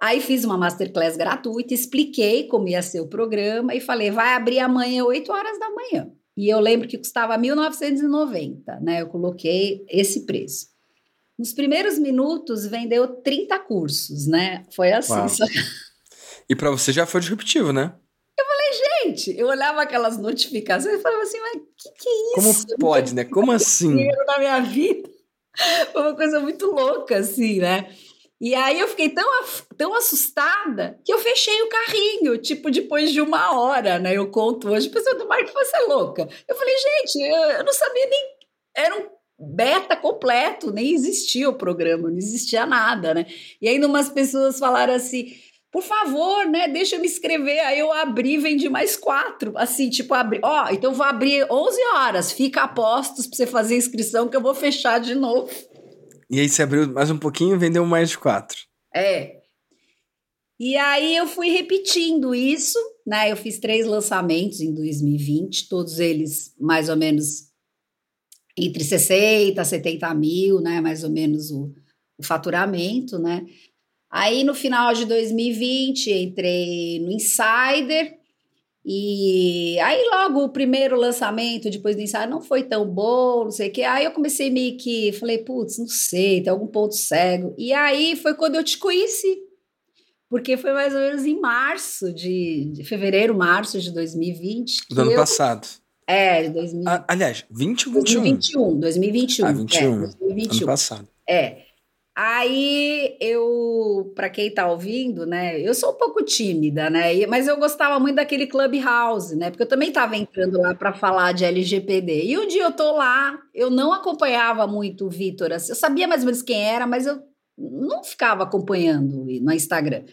Aí fiz uma masterclass gratuita, expliquei como ia ser o programa e falei: vai abrir amanhã, 8 horas da manhã. E eu lembro que custava 1.990, né? Eu coloquei esse preço. Nos primeiros minutos vendeu 30 cursos, né? Foi assim. Só... E para você já foi disruptivo, né? Eu falei, gente, eu olhava aquelas notificações e falava assim, mas o que, que é isso? Como pode, né? Como assim? Na minha vida. Foi uma coisa muito louca, assim, né? E aí eu fiquei tão, tão assustada que eu fechei o carrinho, tipo, depois de uma hora, né? Eu conto hoje, a pessoa do Marco, você é louca. Eu falei, gente, eu, eu não sabia nem. Era um beta completo, nem existia o programa, não existia nada, né? E aí umas pessoas falaram assim. Por favor, né? Deixa eu me inscrever. Aí eu abri, vendi mais quatro. Assim, tipo, abri. Ó, então vou abrir 11 horas. Fica a postos para você fazer inscrição que eu vou fechar de novo. E aí você abriu mais um pouquinho e vendeu mais de quatro. É. E aí eu fui repetindo isso, né? Eu fiz três lançamentos em 2020, todos eles mais ou menos entre 60 e 70 mil, né? Mais ou menos o, o faturamento, né? Aí no final de 2020 entrei no Insider, e aí, logo, o primeiro lançamento depois do ensaio não foi tão bom, não sei o quê. Aí eu comecei meio que, falei, putz, não sei, tem algum ponto cego. E aí foi quando eu te conheci, porque foi mais ou menos em março de, de fevereiro, março de 2020. Do ano eu, passado. É, de 2000, ah, aliás, 20 ou 21? 2021, 2021. Ah, 21. É, 2021. Ano passado. É. Aí eu, para quem tá ouvindo, né, eu sou um pouco tímida, né, mas eu gostava muito daquele Clubhouse, né, porque eu também estava entrando lá para falar de LGPD. E um dia eu tô lá, eu não acompanhava muito o Vitor, assim, eu sabia mais ou menos quem era, mas eu não ficava acompanhando no Instagram.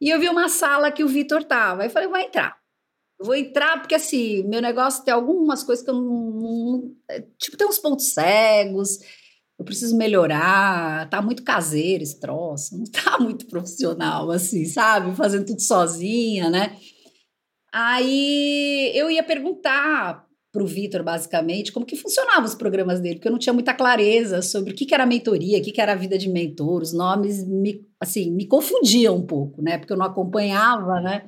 E eu vi uma sala que o Vitor tava, aí falei, vou entrar. vou entrar porque, assim, meu negócio tem algumas coisas que eu não, não tipo, tem uns pontos cegos, eu preciso melhorar, tá muito caseiro esse troço, não tá muito profissional, assim, sabe? Fazendo tudo sozinha, né? Aí eu ia perguntar para o Vitor, basicamente, como que funcionavam os programas dele, porque eu não tinha muita clareza sobre o que, que era mentoria, o que, que era a vida de mentor, os nomes me, assim, me confundiam um pouco, né? Porque eu não acompanhava, né?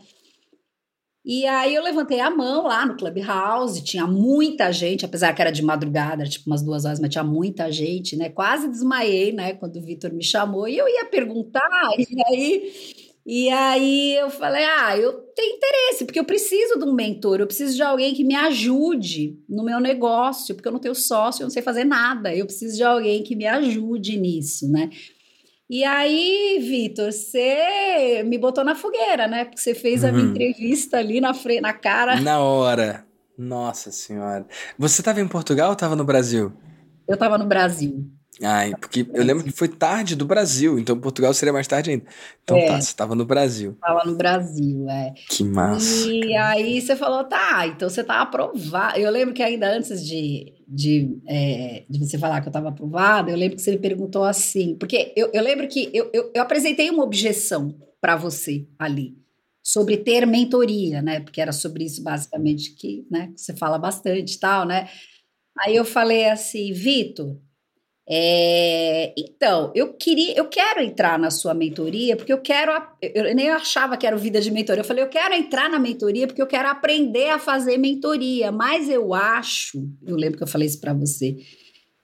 E aí eu levantei a mão lá no Clubhouse, tinha muita gente, apesar que era de madrugada, tipo umas duas horas, mas tinha muita gente, né? Quase desmaiei, né, quando o Vitor me chamou, e eu ia perguntar, e aí, e aí eu falei, ah, eu tenho interesse, porque eu preciso de um mentor, eu preciso de alguém que me ajude no meu negócio, porque eu não tenho sócio, eu não sei fazer nada, eu preciso de alguém que me ajude nisso, né? E aí, Vitor, você me botou na fogueira, né? Porque você fez a minha uhum. entrevista ali na, na cara. Na hora. Nossa Senhora. Você estava em Portugal ou estava no Brasil? Eu estava no Brasil. Ai, porque eu lembro que foi tarde do Brasil, então Portugal seria mais tarde ainda. Então é, tá, você estava no Brasil. Estava no Brasil, é. Que massa. E cara. aí você falou, tá, então você tá aprovado. Eu lembro que ainda antes de, de, é, de você falar que eu estava aprovada, eu lembro que você me perguntou assim, porque eu, eu lembro que eu, eu, eu apresentei uma objeção para você ali sobre ter mentoria, né? Porque era sobre isso basicamente que, né, você fala bastante, tal, né? Aí eu falei assim, Vitor, é, então, eu queria, eu quero entrar na sua mentoria porque eu quero, eu nem achava que era vida de mentoria. Eu falei, eu quero entrar na mentoria porque eu quero aprender a fazer mentoria. Mas eu acho, eu lembro que eu falei isso para você,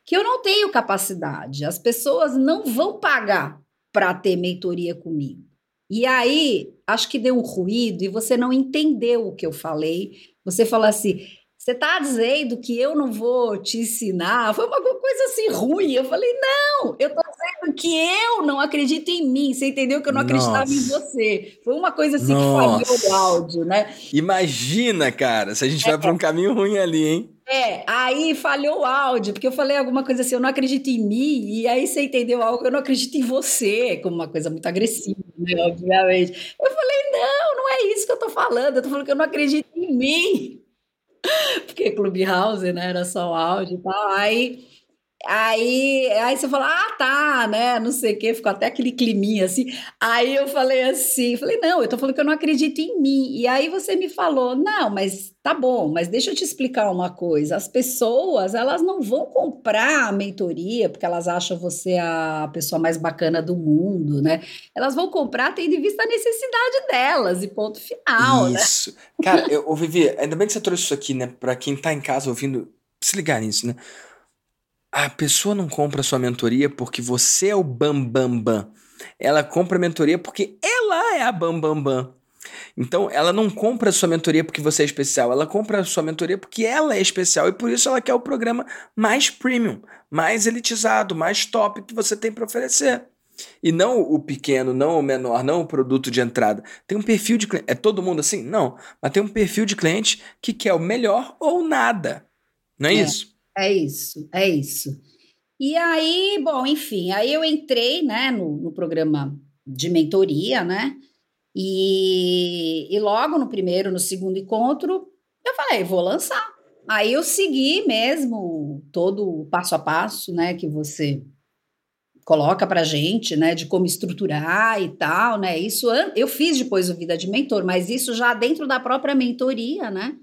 que eu não tenho capacidade. As pessoas não vão pagar para ter mentoria comigo. E aí, acho que deu um ruído e você não entendeu o que eu falei. Você falou assim: você está dizendo que eu não vou te ensinar? Foi uma coisa assim ruim. Eu falei, não, eu estou dizendo que eu não acredito em mim. Você entendeu que eu não acreditava Nossa. em você? Foi uma coisa assim Nossa. que falhou o áudio, né? Imagina, cara, se a gente é. vai para um caminho ruim ali, hein? É, aí falhou o áudio, porque eu falei alguma coisa assim, eu não acredito em mim, e aí você entendeu algo, eu não acredito em você, como uma coisa muito agressiva, né, obviamente. Eu falei, não, não é isso que eu tô falando, eu tô falando que eu não acredito em mim. Porque Clubhouse, né, era só o áudio e tal, aí Aí, aí você fala, ah, tá, né? Não sei o quê, ficou até aquele climinha assim. Aí eu falei assim, falei, não, eu tô falando que eu não acredito em mim. E aí você me falou, não, mas tá bom, mas deixa eu te explicar uma coisa. As pessoas, elas não vão comprar a mentoria porque elas acham você a pessoa mais bacana do mundo, né? Elas vão comprar tendo em vista a necessidade delas, e ponto final, né? Isso. Né? Cara, eu, Vivi, ainda bem que você trouxe isso aqui, né? Pra quem tá em casa ouvindo, se ligar nisso, né? A pessoa não compra sua mentoria porque você é o bambambam. Bam, bam. Ela compra a mentoria porque ela é a bambambam. Bam, bam. Então, ela não compra a sua mentoria porque você é especial, ela compra a sua mentoria porque ela é especial e por isso ela quer o programa mais premium, mais elitizado, mais top que você tem para oferecer. E não o pequeno, não o menor, não o produto de entrada. Tem um perfil de cliente. É todo mundo assim? Não. Mas tem um perfil de cliente que quer o melhor ou nada. Não é, é. isso? É isso, é isso. E aí, bom, enfim, aí eu entrei, né, no, no programa de mentoria, né, e, e logo no primeiro, no segundo encontro, eu falei, vou lançar. Aí eu segui mesmo todo o passo a passo, né, que você coloca pra gente, né, de como estruturar e tal, né, isso eu fiz depois o Vida de Mentor, mas isso já dentro da própria mentoria, né,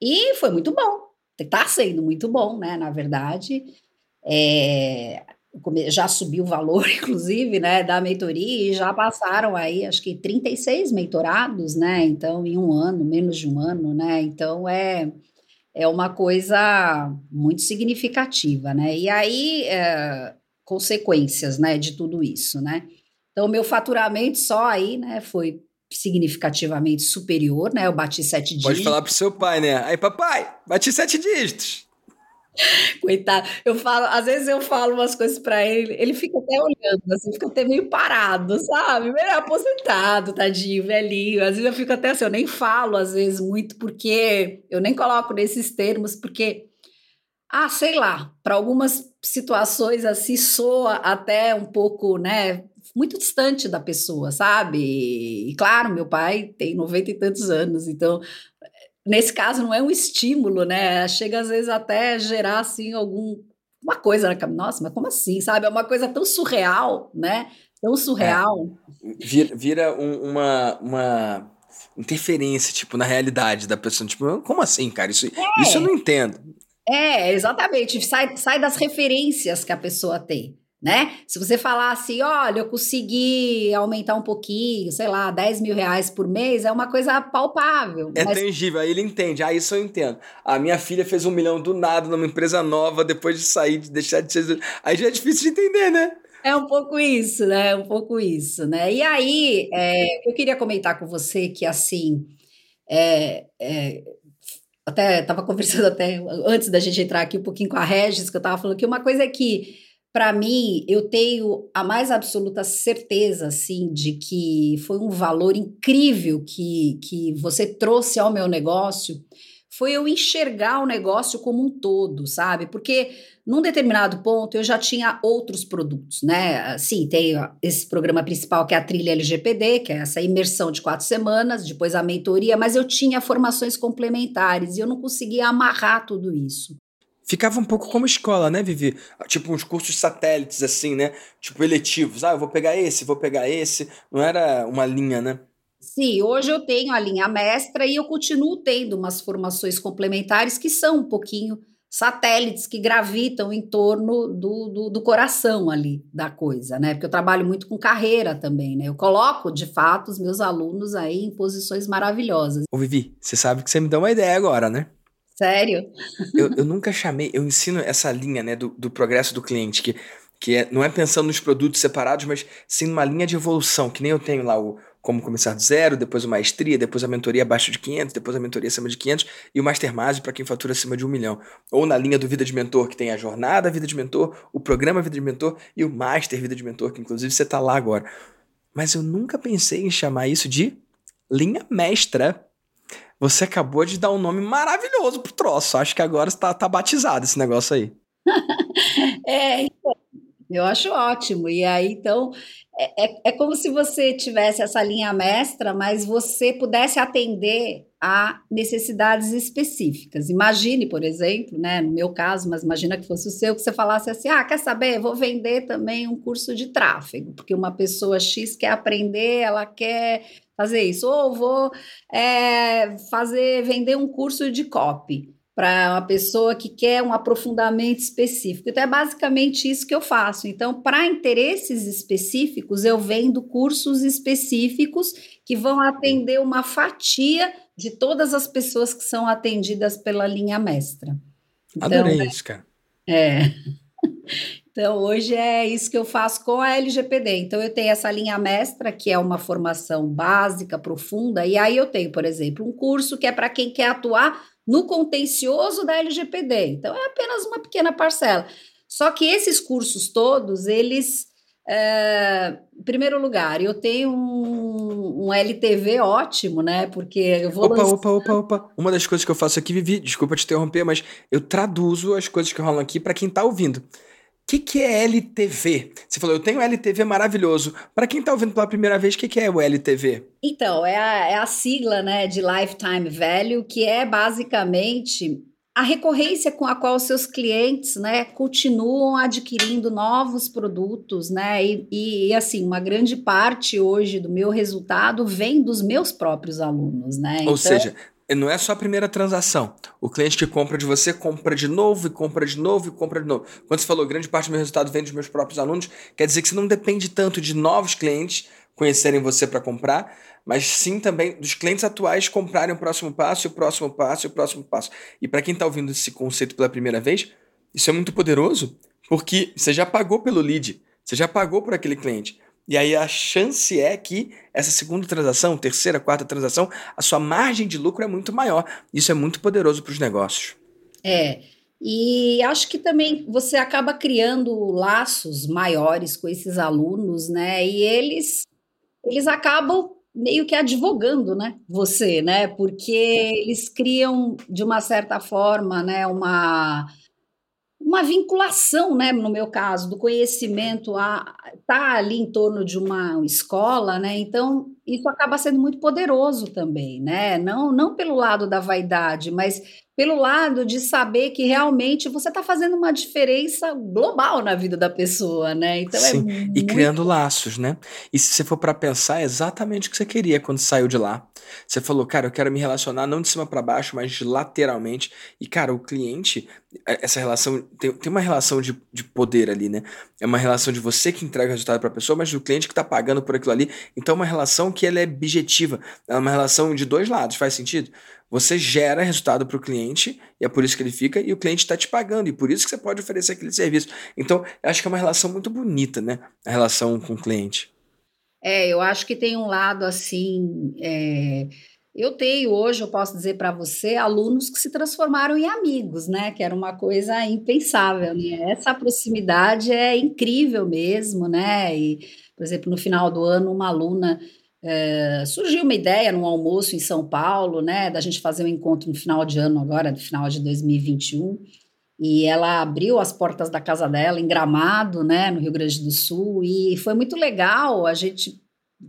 e foi muito bom, Está sendo muito bom, né? Na verdade, é, já subiu o valor, inclusive, né, da mentoria e já passaram aí, acho que 36 mentorados, né? Então, em um ano, menos de um ano, né? Então, é, é uma coisa muito significativa, né? E aí, é, consequências, né, de tudo isso, né? Então, meu faturamento só aí, né, foi significativamente superior, né? Eu bati sete dígitos. Pode falar pro seu pai, né? Aí, papai, bati sete dígitos. Coitado, eu falo, às vezes eu falo umas coisas para ele, ele fica até olhando, assim, fica até meio parado, sabe? Meio aposentado, tadinho, velhinho. Às vezes eu fico até assim, eu nem falo às vezes muito, porque eu nem coloco nesses termos, porque, ah, sei lá, para algumas situações assim soa até um pouco, né, muito distante da pessoa, sabe? E claro, meu pai tem noventa e tantos anos, então nesse caso não é um estímulo, né? Chega às vezes até a gerar assim algum uma coisa nossa, mas como assim, sabe? É uma coisa tão surreal, né? Tão surreal. É. Vira, vira um, uma, uma interferência, tipo, na realidade da pessoa. Tipo, como assim, cara? Isso, é. isso eu não entendo. É, exatamente. Sai, sai das referências que a pessoa tem né? Se você falar assim, olha, eu consegui aumentar um pouquinho, sei lá, 10 mil reais por mês, é uma coisa palpável. É mas... tangível, aí ele entende. Ah, isso eu entendo. A minha filha fez um milhão do nada numa empresa nova depois de sair, de deixar de ser. Aí já é difícil de entender, né? É um pouco isso, né? É um pouco isso, né? E aí, é, eu queria comentar com você que, assim, é, é, até estava conversando até antes da gente entrar aqui um pouquinho com a Regis, que eu estava falando que uma coisa é que para mim, eu tenho a mais absoluta certeza, assim, de que foi um valor incrível que, que você trouxe ao meu negócio, foi eu enxergar o negócio como um todo, sabe? Porque num determinado ponto eu já tinha outros produtos, né? Sim, tem esse programa principal que é a trilha LGPD, que é essa imersão de quatro semanas, depois a mentoria, mas eu tinha formações complementares e eu não conseguia amarrar tudo isso. Ficava um pouco como escola, né, Vivi? Tipo uns cursos satélites, assim, né? Tipo eletivos. Ah, eu vou pegar esse, vou pegar esse. Não era uma linha, né? Sim, hoje eu tenho a linha mestra e eu continuo tendo umas formações complementares que são um pouquinho satélites que gravitam em torno do, do, do, coração ali da coisa, né? Porque eu trabalho muito com carreira também, né? Eu coloco, de fato, os meus alunos aí em posições maravilhosas. Ô, Vivi, você sabe que você me deu uma ideia agora, né? Sério? Eu, eu nunca chamei, eu ensino essa linha né, do, do progresso do cliente, que, que é, não é pensando nos produtos separados, mas sim numa linha de evolução, que nem eu tenho lá o como começar do zero, depois o maestria, depois a mentoria abaixo de 500, depois a mentoria acima de 500 e o Mastermind para quem fatura acima de um milhão. Ou na linha do Vida de Mentor, que tem a jornada Vida de Mentor, o programa Vida de Mentor e o Master Vida de Mentor, que inclusive você está lá agora. Mas eu nunca pensei em chamar isso de linha mestra. Você acabou de dar um nome maravilhoso pro troço. Acho que agora está tá batizado esse negócio aí. é, então, eu acho ótimo. E aí, então, é, é, é como se você tivesse essa linha mestra, mas você pudesse atender a necessidades específicas. Imagine, por exemplo, né, no meu caso, mas imagina que fosse o seu, que você falasse assim: ah, quer saber? Vou vender também um curso de tráfego, porque uma pessoa X quer aprender, ela quer fazer isso, ou vou é, fazer vender um curso de copy para uma pessoa que quer um aprofundamento específico. Então, é basicamente isso que eu faço. Então, para interesses específicos, eu vendo cursos específicos que vão atender uma fatia de todas as pessoas que são atendidas pela linha mestra. Então, Adorei isso, cara. É. Então, hoje é isso que eu faço com a LGPD. Então, eu tenho essa linha mestra, que é uma formação básica, profunda, e aí eu tenho, por exemplo, um curso que é para quem quer atuar no contencioso da LGPD. Então, é apenas uma pequena parcela. Só que esses cursos todos, eles. É, em primeiro lugar, eu tenho um, um, LTV ótimo, né? Porque eu vou. Opa, lançar... opa, opa, opa. Uma das coisas que eu faço aqui, Vivi, desculpa te interromper, mas eu traduzo as coisas que rolam aqui para quem está ouvindo que, que é LTV? Você falou, eu tenho LTV maravilhoso. Para quem está ouvindo pela primeira vez, o que, que é o LTV? Então, é a, é a sigla né, de Lifetime Value, que é basicamente a recorrência com a qual seus clientes né, continuam adquirindo novos produtos, né? E, e, assim, uma grande parte hoje do meu resultado vem dos meus próprios alunos, né? Ou então, seja, não é só a primeira transação. O cliente que compra de você compra de novo e compra de novo e compra de novo. Quando você falou grande parte do meu resultado vem dos meus próprios alunos, quer dizer que você não depende tanto de novos clientes conhecerem você para comprar, mas sim também dos clientes atuais comprarem o próximo passo, e o próximo passo e o próximo passo. E para quem está ouvindo esse conceito pela primeira vez, isso é muito poderoso, porque você já pagou pelo lead, você já pagou por aquele cliente. E aí a chance é que essa segunda transação, terceira, quarta transação, a sua margem de lucro é muito maior. Isso é muito poderoso para os negócios. É. E acho que também você acaba criando laços maiores com esses alunos, né? E eles eles acabam meio que advogando, né? Você, né? Porque eles criam de uma certa forma, né, uma uma vinculação, né, no meu caso, do conhecimento a tá ali em torno de uma escola, né? Então, isso acaba sendo muito poderoso também, né? Não não pelo lado da vaidade, mas pelo lado de saber que realmente você está fazendo uma diferença global na vida da pessoa, né? Então é Sim, é muito... e criando laços, né? E se você for para pensar, é exatamente o que você queria quando saiu de lá. Você falou, cara, eu quero me relacionar não de cima para baixo, mas lateralmente. E, cara, o cliente, é, essa relação, tem, tem uma relação de, de poder ali, né? É uma relação de você que entrega o resultado para a pessoa, mas do cliente que está pagando por aquilo ali. Então, é uma relação que ela é objetiva. É uma relação de dois lados, faz sentido? Você gera resultado para o cliente, e é por isso que ele fica, e o cliente está te pagando, e por isso que você pode oferecer aquele serviço. Então, eu acho que é uma relação muito bonita, né? A relação com o cliente. É, eu acho que tem um lado assim. É... Eu tenho hoje, eu posso dizer para você, alunos que se transformaram em amigos, né? Que era uma coisa impensável, né? Essa proximidade é incrível mesmo, né? E, por exemplo, no final do ano, uma aluna é, surgiu uma ideia num almoço em São Paulo, né, da gente fazer um encontro no final de ano agora, no final de 2021, e ela abriu as portas da casa dela em Gramado, né, no Rio Grande do Sul, e foi muito legal, a gente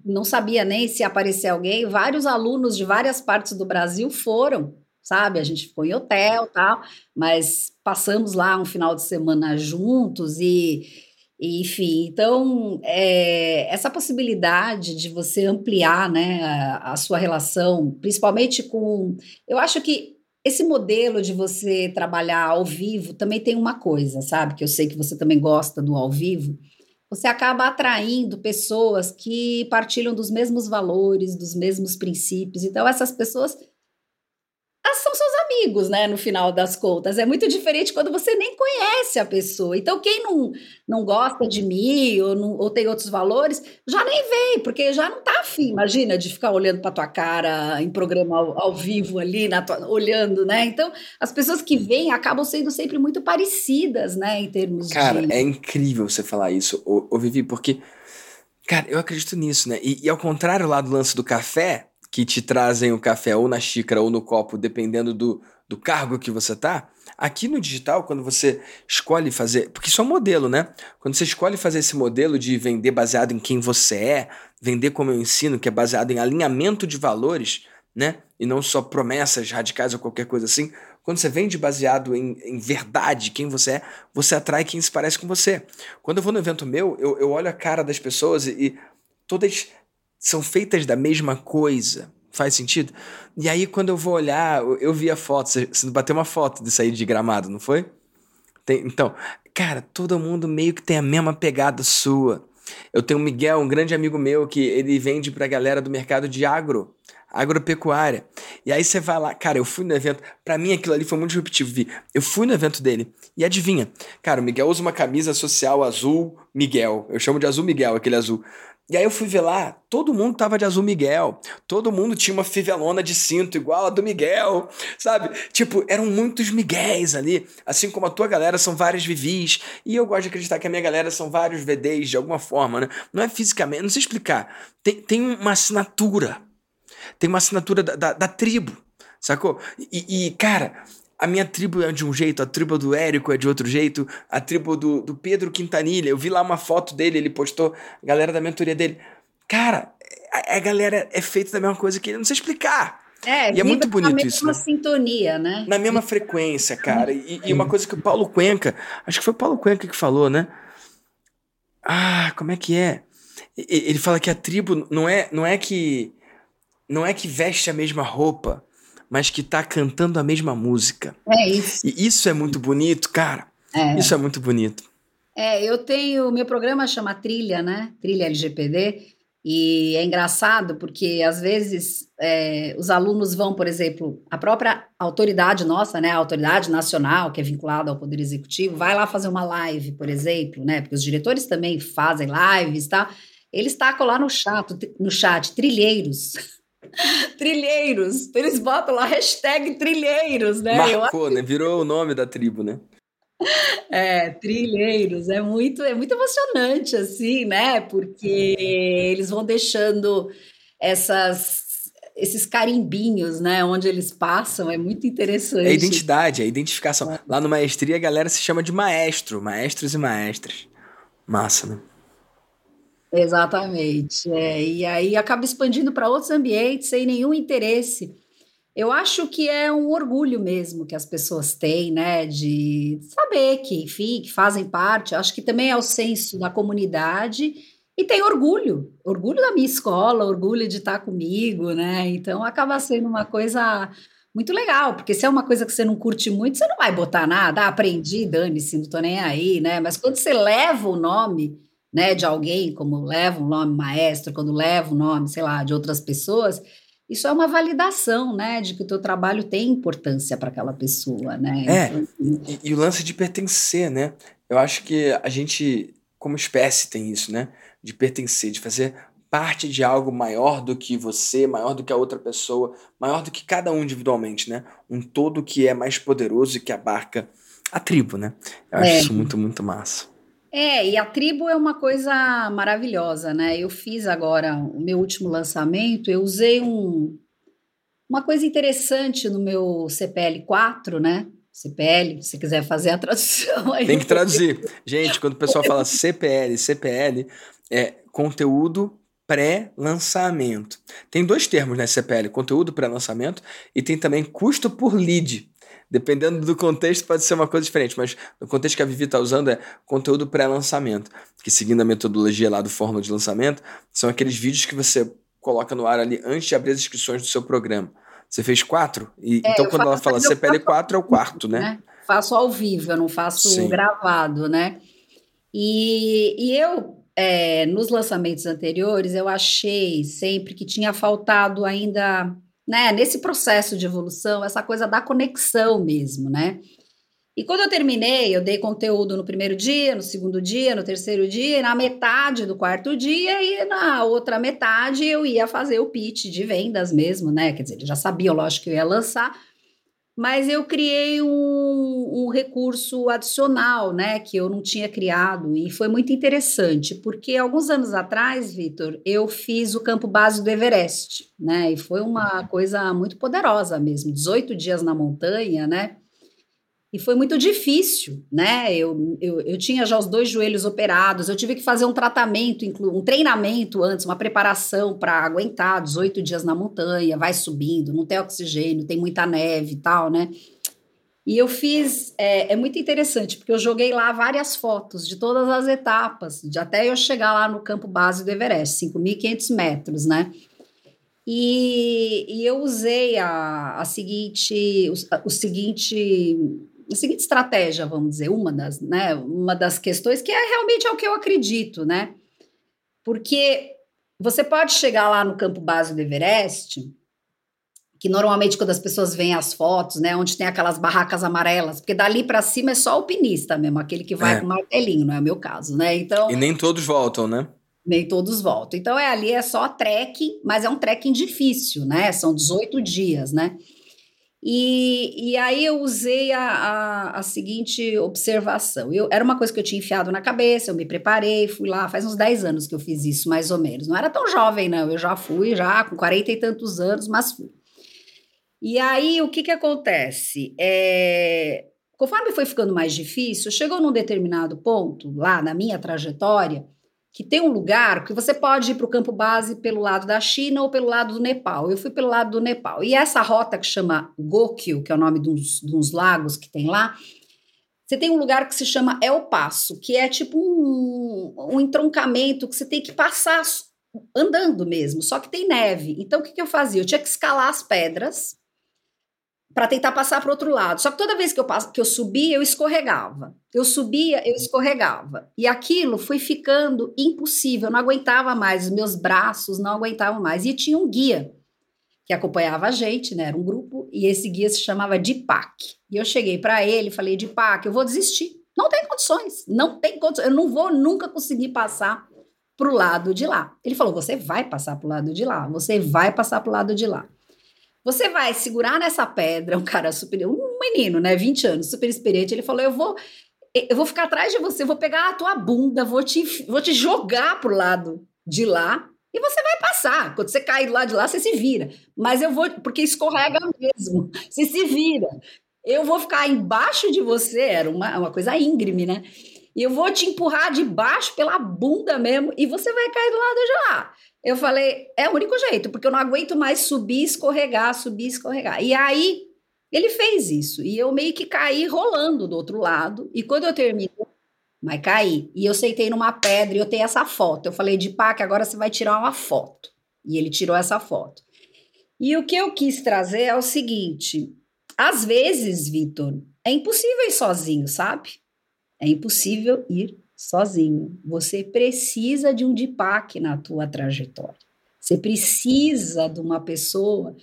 não sabia nem se aparecer alguém, vários alunos de várias partes do Brasil foram, sabe? A gente ficou em hotel tal, mas passamos lá um final de semana juntos e, e enfim, então é, essa possibilidade de você ampliar né, a, a sua relação, principalmente com. Eu acho que esse modelo de você trabalhar ao vivo também tem uma coisa, sabe? Que eu sei que você também gosta do ao vivo. Você acaba atraindo pessoas que partilham dos mesmos valores, dos mesmos princípios. Então, essas pessoas são seus amigos, né? No final das contas. É muito diferente quando você nem conhece a pessoa. Então, quem não, não gosta de mim ou, não, ou tem outros valores, já nem vem, porque já não tá afim, imagina, de ficar olhando para tua cara em programa ao, ao vivo ali, tua, olhando, né? Então, as pessoas que vêm acabam sendo sempre muito parecidas, né? Em termos cara, de. é incrível você falar isso, ô, ô Vivi, porque. Cara, eu acredito nisso, né? E, e ao contrário lá do lance do café, que te trazem o café ou na xícara ou no copo, dependendo do, do cargo que você tá. Aqui no digital, quando você escolhe fazer, porque isso é um modelo, né? Quando você escolhe fazer esse modelo de vender baseado em quem você é, vender como eu ensino, que é baseado em alinhamento de valores, né? E não só promessas radicais ou qualquer coisa assim. Quando você vende baseado em, em verdade, quem você é, você atrai quem se parece com você. Quando eu vou no evento meu, eu, eu olho a cara das pessoas e, e todas são feitas da mesma coisa. Faz sentido? E aí, quando eu vou olhar, eu vi a foto, você bateu uma foto disso aí de gramado, não foi? Tem, então, cara, todo mundo meio que tem a mesma pegada sua. Eu tenho o Miguel, um grande amigo meu, que ele vende pra galera do mercado de agro, agropecuária. E aí você vai lá, cara, eu fui no evento, para mim aquilo ali foi muito repetitivo, vi. Eu fui no evento dele e adivinha, cara, o Miguel usa uma camisa social azul Miguel. Eu chamo de azul Miguel, aquele azul. E aí eu fui ver lá, todo mundo tava de azul Miguel, todo mundo tinha uma fivelona de cinto igual a do Miguel, sabe? Tipo, eram muitos Miguéis ali, assim como a tua galera são vários Vivis, e eu gosto de acreditar que a minha galera são vários VDs de alguma forma, né? Não é fisicamente, não sei explicar. Tem, tem uma assinatura, tem uma assinatura da, da, da tribo, sacou? E, e, cara, a minha tribo é de um jeito, a tribo do Érico é de outro jeito, a tribo do, do Pedro Quintanilha. Eu vi lá uma foto dele, ele postou, a galera da mentoria dele. Cara, a, a galera é feita da mesma coisa que ele, não sei explicar. É, e é muito bonito isso. Na mesma sintonia, né? Na mesma frequência, cara. E, e, uma coisa que o Paulo Cuenca, acho que foi o Paulo Cuenca que falou, né? Ah, como é que é? Ele fala que a tribo não é, não é que não é que veste a mesma roupa, mas que tá cantando a mesma música. É isso. E isso é muito bonito, cara. É. Isso é muito bonito. É, eu tenho. Meu programa chama Trilha, né? Trilha LGPD. E é engraçado porque, às vezes, é, os alunos vão, por exemplo, a própria autoridade nossa, né, a autoridade nacional, que é vinculada ao Poder Executivo, vai lá fazer uma live, por exemplo, né, porque os diretores também fazem lives, tá? Eles tacam lá no chat, no chat trilheiros. Trilheiros. Eles botam lá hashtag trilheiros, né? Marcou, né? Virou o nome da tribo, né? É, trilheiros, é muito, é muito emocionante, assim, né? Porque eles vão deixando essas, esses carimbinhos, né? Onde eles passam, é muito interessante. É identidade, é identificação. É. Lá no Maestria a galera se chama de maestro, maestros e maestras. Massa, né? Exatamente. É, e aí acaba expandindo para outros ambientes sem nenhum interesse. Eu acho que é um orgulho mesmo que as pessoas têm, né, de saber que, enfim, que fazem parte. Acho que também é o senso da comunidade e tem orgulho, orgulho da minha escola, orgulho de estar comigo, né? Então acaba sendo uma coisa muito legal, porque se é uma coisa que você não curte muito, você não vai botar nada, ah, aprendi, dane-se, não tô nem aí, né? Mas quando você leva o nome né, de alguém, como leva um nome maestro, quando leva o um nome, sei lá, de outras pessoas, isso é uma validação, né, de que o teu trabalho tem importância para aquela pessoa, né? É, então, assim e, e, o lance de pertencer, né? Eu acho que a gente, como espécie, tem isso, né? De pertencer, de fazer parte de algo maior do que você, maior do que a outra pessoa, maior do que cada um individualmente, né? Um todo que é mais poderoso e que abarca a tribo, né? Eu acho é. isso muito, muito massa. É, e a tribo é uma coisa maravilhosa, né? Eu fiz agora o meu último lançamento, eu usei um, uma coisa interessante no meu CPL 4, né? CPL, se quiser fazer a tradução aí. Tem que traduzir. Gente, quando o pessoal fala CPL, CPL é conteúdo pré-lançamento. Tem dois termos na CPL, conteúdo pré-lançamento e tem também custo por lead. Dependendo do contexto, pode ser uma coisa diferente, mas no contexto que a Vivi está usando é conteúdo pré-lançamento, que seguindo a metodologia lá do fórmula de lançamento, são aqueles vídeos que você coloca no ar ali antes de abrir as inscrições do seu programa. Você fez quatro? E, é, então, quando ela fala CPL 4, é o quarto, né? né? Faço ao vivo, eu não faço Sim. gravado, né? E, e eu, é, nos lançamentos anteriores, eu achei sempre que tinha faltado ainda né, nesse processo de evolução, essa coisa da conexão mesmo, né? E quando eu terminei, eu dei conteúdo no primeiro dia, no segundo dia, no terceiro dia, na metade do quarto dia, e na outra metade eu ia fazer o pitch de vendas mesmo, né? Quer dizer, eles já sabiam, lógico, que eu ia lançar, mas eu criei um, um, recurso adicional, né, que eu não tinha criado, e foi muito interessante, porque alguns anos atrás, Vitor, eu fiz o campo base do Everest, né, e foi uma coisa muito poderosa mesmo, 18 dias na montanha, né, e foi muito difícil, né? Eu, eu, eu tinha já os dois joelhos operados, eu tive que fazer um tratamento, um treinamento antes, uma preparação para aguentar 18 dias na montanha, vai subindo, não tem oxigênio, tem muita neve e tal, né? E eu fiz, é, é muito interessante, porque eu joguei lá várias fotos de todas as etapas, de até eu chegar lá no campo base do Everest, 5.500 metros, né? E, e, eu usei a, a seguinte, o, o seguinte a seguinte estratégia, vamos dizer, uma das, né, uma das questões que é realmente é o que eu acredito, né? Porque você pode chegar lá no campo base do Everest, que normalmente quando as pessoas veem as fotos, né, onde tem aquelas barracas amarelas, porque dali para cima é só alpinista mesmo, aquele que vai é. com martelinho, não é o meu caso, né? Então E nem todos voltam, né? Nem todos voltam. Então é ali é só trekking, mas é um trekking difícil, né? São 18 dias, né? E, e aí eu usei a, a, a, seguinte observação. Eu, era uma coisa que eu tinha enfiado na cabeça, eu me preparei, fui lá, faz uns 10 anos que eu fiz isso, mais ou menos. Não era tão jovem, não, eu já fui, já com 40 e tantos anos, mas fui. E aí, o que que acontece? É, conforme foi ficando mais difícil, chegou num determinado ponto, lá na minha trajetória, que tem um lugar que você pode ir para o campo base pelo lado da China ou pelo lado do Nepal. Eu fui pelo lado do Nepal. E essa rota que chama Gokyo, que é o nome de uns, de uns lagos que tem lá, você tem um lugar que se chama El Passo, que é tipo um, um entroncamento que você tem que passar andando mesmo, só que tem neve. Então, o que, que eu fazia? Eu tinha que escalar as pedras para tentar passar para outro lado. Só que toda vez que eu, passo, que eu subia, eu escorregava. Eu subia, eu escorregava. E aquilo foi ficando impossível, eu não aguentava mais, os meus braços não aguentavam mais. E tinha um guia que acompanhava a gente, né? Era um grupo, e esse guia se chamava Dipak. E eu cheguei para ele falei: Dipak, eu vou desistir. Não tem condições, não tem condições, eu não vou nunca conseguir passar para o lado de lá. Ele falou: você vai passar para o lado de lá, você vai passar para o lado de lá. Você vai segurar nessa pedra, um cara super, um menino, né, 20 anos, super experiente, ele falou: "Eu vou eu vou ficar atrás de você, vou pegar a tua bunda, vou te vou te jogar pro lado de lá e você vai passar. Quando você cair do lado de lá, você se vira. Mas eu vou, porque escorrega mesmo. Você se vira. Eu vou ficar embaixo de você, era uma, uma coisa íngreme, né? E eu vou te empurrar de baixo pela bunda mesmo e você vai cair do lado de lá. Eu falei, é o único jeito, porque eu não aguento mais subir, escorregar, subir, escorregar. E aí ele fez isso. E eu meio que caí rolando do outro lado. E quando eu terminei, mas caí. E eu sentei numa pedra e eu tenho essa foto. Eu falei, de pá, que agora você vai tirar uma foto. E ele tirou essa foto. E o que eu quis trazer é o seguinte: às vezes, Vitor, é impossível ir sozinho, sabe? É impossível ir sozinho. Você precisa de um DIPAC na tua trajetória. Você precisa de uma pessoa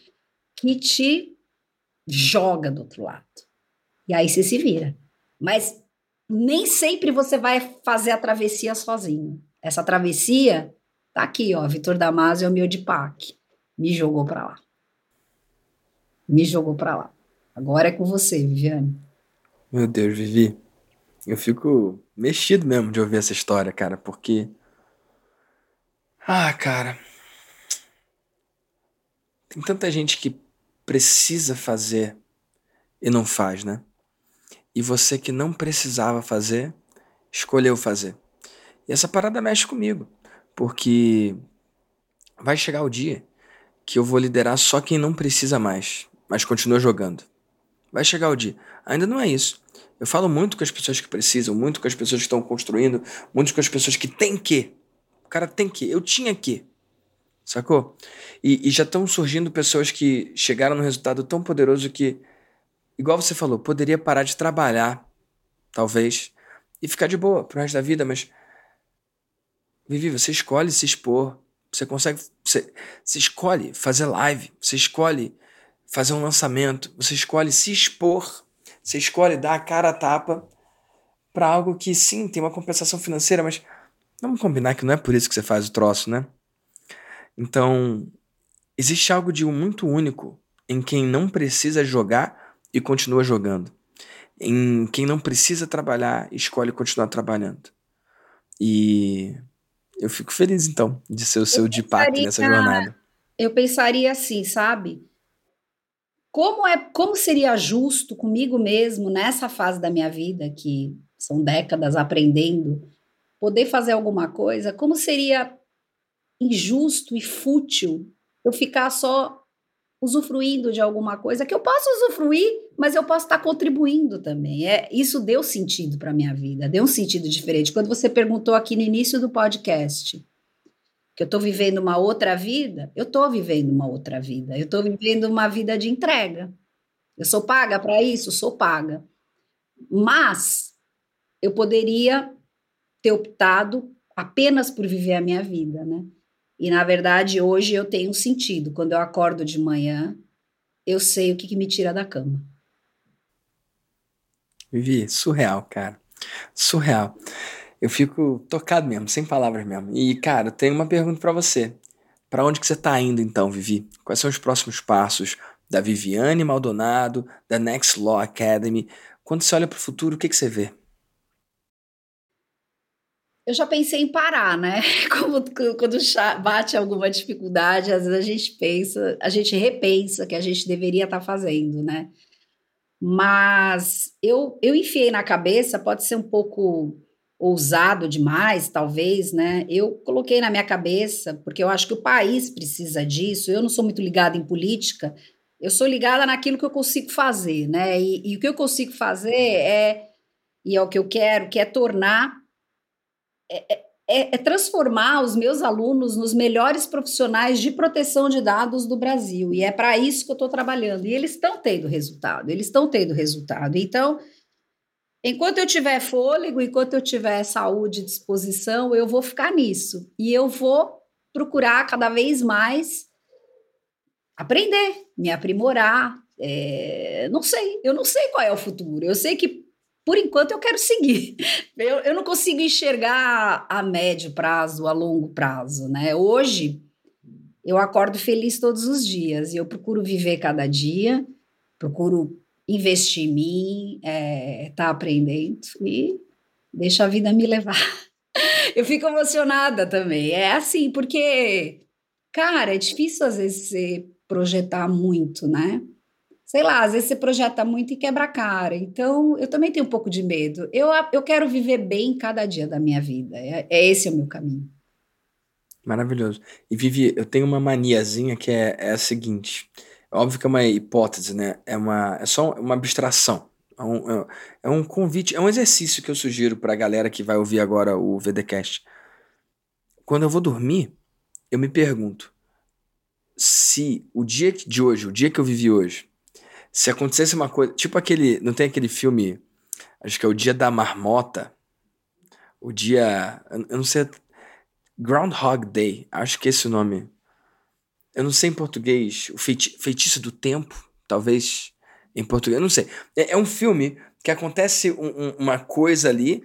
que te joga do outro lado. E aí você se vira. Mas nem sempre você vai fazer a travessia sozinho. Essa travessia tá aqui, ó, Vitor Damasio é o meu DIPAC. Me jogou para lá. Me jogou para lá. Agora é com você, Viviane. Meu Deus, Vivi. Eu fico mexido mesmo de ouvir essa história, cara, porque. Ah, cara. Tem tanta gente que precisa fazer e não faz, né? E você que não precisava fazer, escolheu fazer. E essa parada mexe comigo, porque vai chegar o dia que eu vou liderar só quem não precisa mais, mas continua jogando. Vai chegar o dia. Ainda não é isso. Eu falo muito com as pessoas que precisam, muito com as pessoas que estão construindo, muito com as pessoas que têm que. O cara tem que. Eu tinha que. Sacou? E, e já estão surgindo pessoas que chegaram no resultado tão poderoso que, igual você falou, poderia parar de trabalhar, talvez, e ficar de boa pro resto da vida, mas. Vivi, você escolhe se expor, você consegue. Você, você escolhe fazer live, você escolhe fazer um lançamento, você escolhe se expor, você escolhe dar a cara a tapa para algo que sim tem uma compensação financeira, mas vamos combinar que não é por isso que você faz o troço, né? Então, existe algo de muito único em quem não precisa jogar e continua jogando. Em quem não precisa trabalhar e escolhe continuar trabalhando. E eu fico feliz, então, de ser o seu Deepak nessa jornada. Eu pensaria assim, sabe? Como, é, como seria justo comigo mesmo, nessa fase da minha vida, que são décadas aprendendo, poder fazer alguma coisa? Como seria injusto e fútil eu ficar só usufruindo de alguma coisa que eu posso usufruir, mas eu posso estar contribuindo também. É, isso deu sentido para minha vida, deu um sentido diferente. Quando você perguntou aqui no início do podcast que eu estou vivendo uma outra vida, eu estou vivendo uma outra vida. Eu estou vivendo uma vida de entrega. Eu sou paga para isso, sou paga. Mas eu poderia ter optado apenas por viver a minha vida, né? E na verdade, hoje eu tenho sentido. Quando eu acordo de manhã, eu sei o que, que me tira da cama. Vivi, surreal, cara. Surreal. Eu fico tocado mesmo, sem palavras mesmo. E, cara, tem uma pergunta para você. Para onde que você tá indo então, Vivi? Quais são os próximos passos da Viviane Maldonado, da Next Law Academy? Quando você olha para o futuro, o que, que você vê? eu já pensei em parar, né? Como, quando bate alguma dificuldade, às vezes a gente pensa, a gente repensa que a gente deveria estar tá fazendo, né? Mas eu, eu enfiei na cabeça, pode ser um pouco ousado demais, talvez, né? Eu coloquei na minha cabeça, porque eu acho que o país precisa disso. Eu não sou muito ligada em política, eu sou ligada naquilo que eu consigo fazer, né? E, e o que eu consigo fazer é, e é o que eu quero, que é tornar é, é, é, é, transformar os meus alunos nos melhores profissionais de proteção de dados do Brasil. E é para isso que eu estou trabalhando. E eles estão tendo resultado, eles estão tendo resultado. Então, enquanto eu tiver fôlego, enquanto eu tiver saúde e disposição, eu vou ficar nisso. E eu vou procurar cada vez mais aprender, me aprimorar. É, não sei, eu não sei qual é o futuro. Eu sei que por enquanto eu quero seguir. Eu, eu não consigo enxergar a médio prazo, a longo prazo, né? Hoje eu acordo feliz todos os dias e eu procuro viver cada dia, procuro investir em mim, é, tá aprendendo e deixa a vida me levar. Eu fico emocionada também. É assim, porque, cara, é difícil às vezes você projetar muito, né? sei lá, às vezes você projeta muito e quebra a cara. Então, eu também tenho um pouco de medo. Eu, eu quero viver bem cada dia da minha vida. É, é esse o meu caminho. Maravilhoso. E Vivi, eu tenho uma maniazinha que é, é a seguinte. Óbvio que é uma hipótese, né? É, uma, é só uma abstração. É um, é, é um convite, é um exercício que eu sugiro para a galera que vai ouvir agora o VDcast. Quando eu vou dormir, eu me pergunto se o dia de hoje, o dia que eu vivi hoje, se acontecesse uma coisa. Tipo aquele. Não tem aquele filme. Acho que é o Dia da Marmota. O dia. Eu não sei. Groundhog Day. Acho que é esse o nome. Eu não sei em português. O feiti Feitiço do Tempo. Talvez em português. Eu não sei. É, é um filme que acontece um, um, uma coisa ali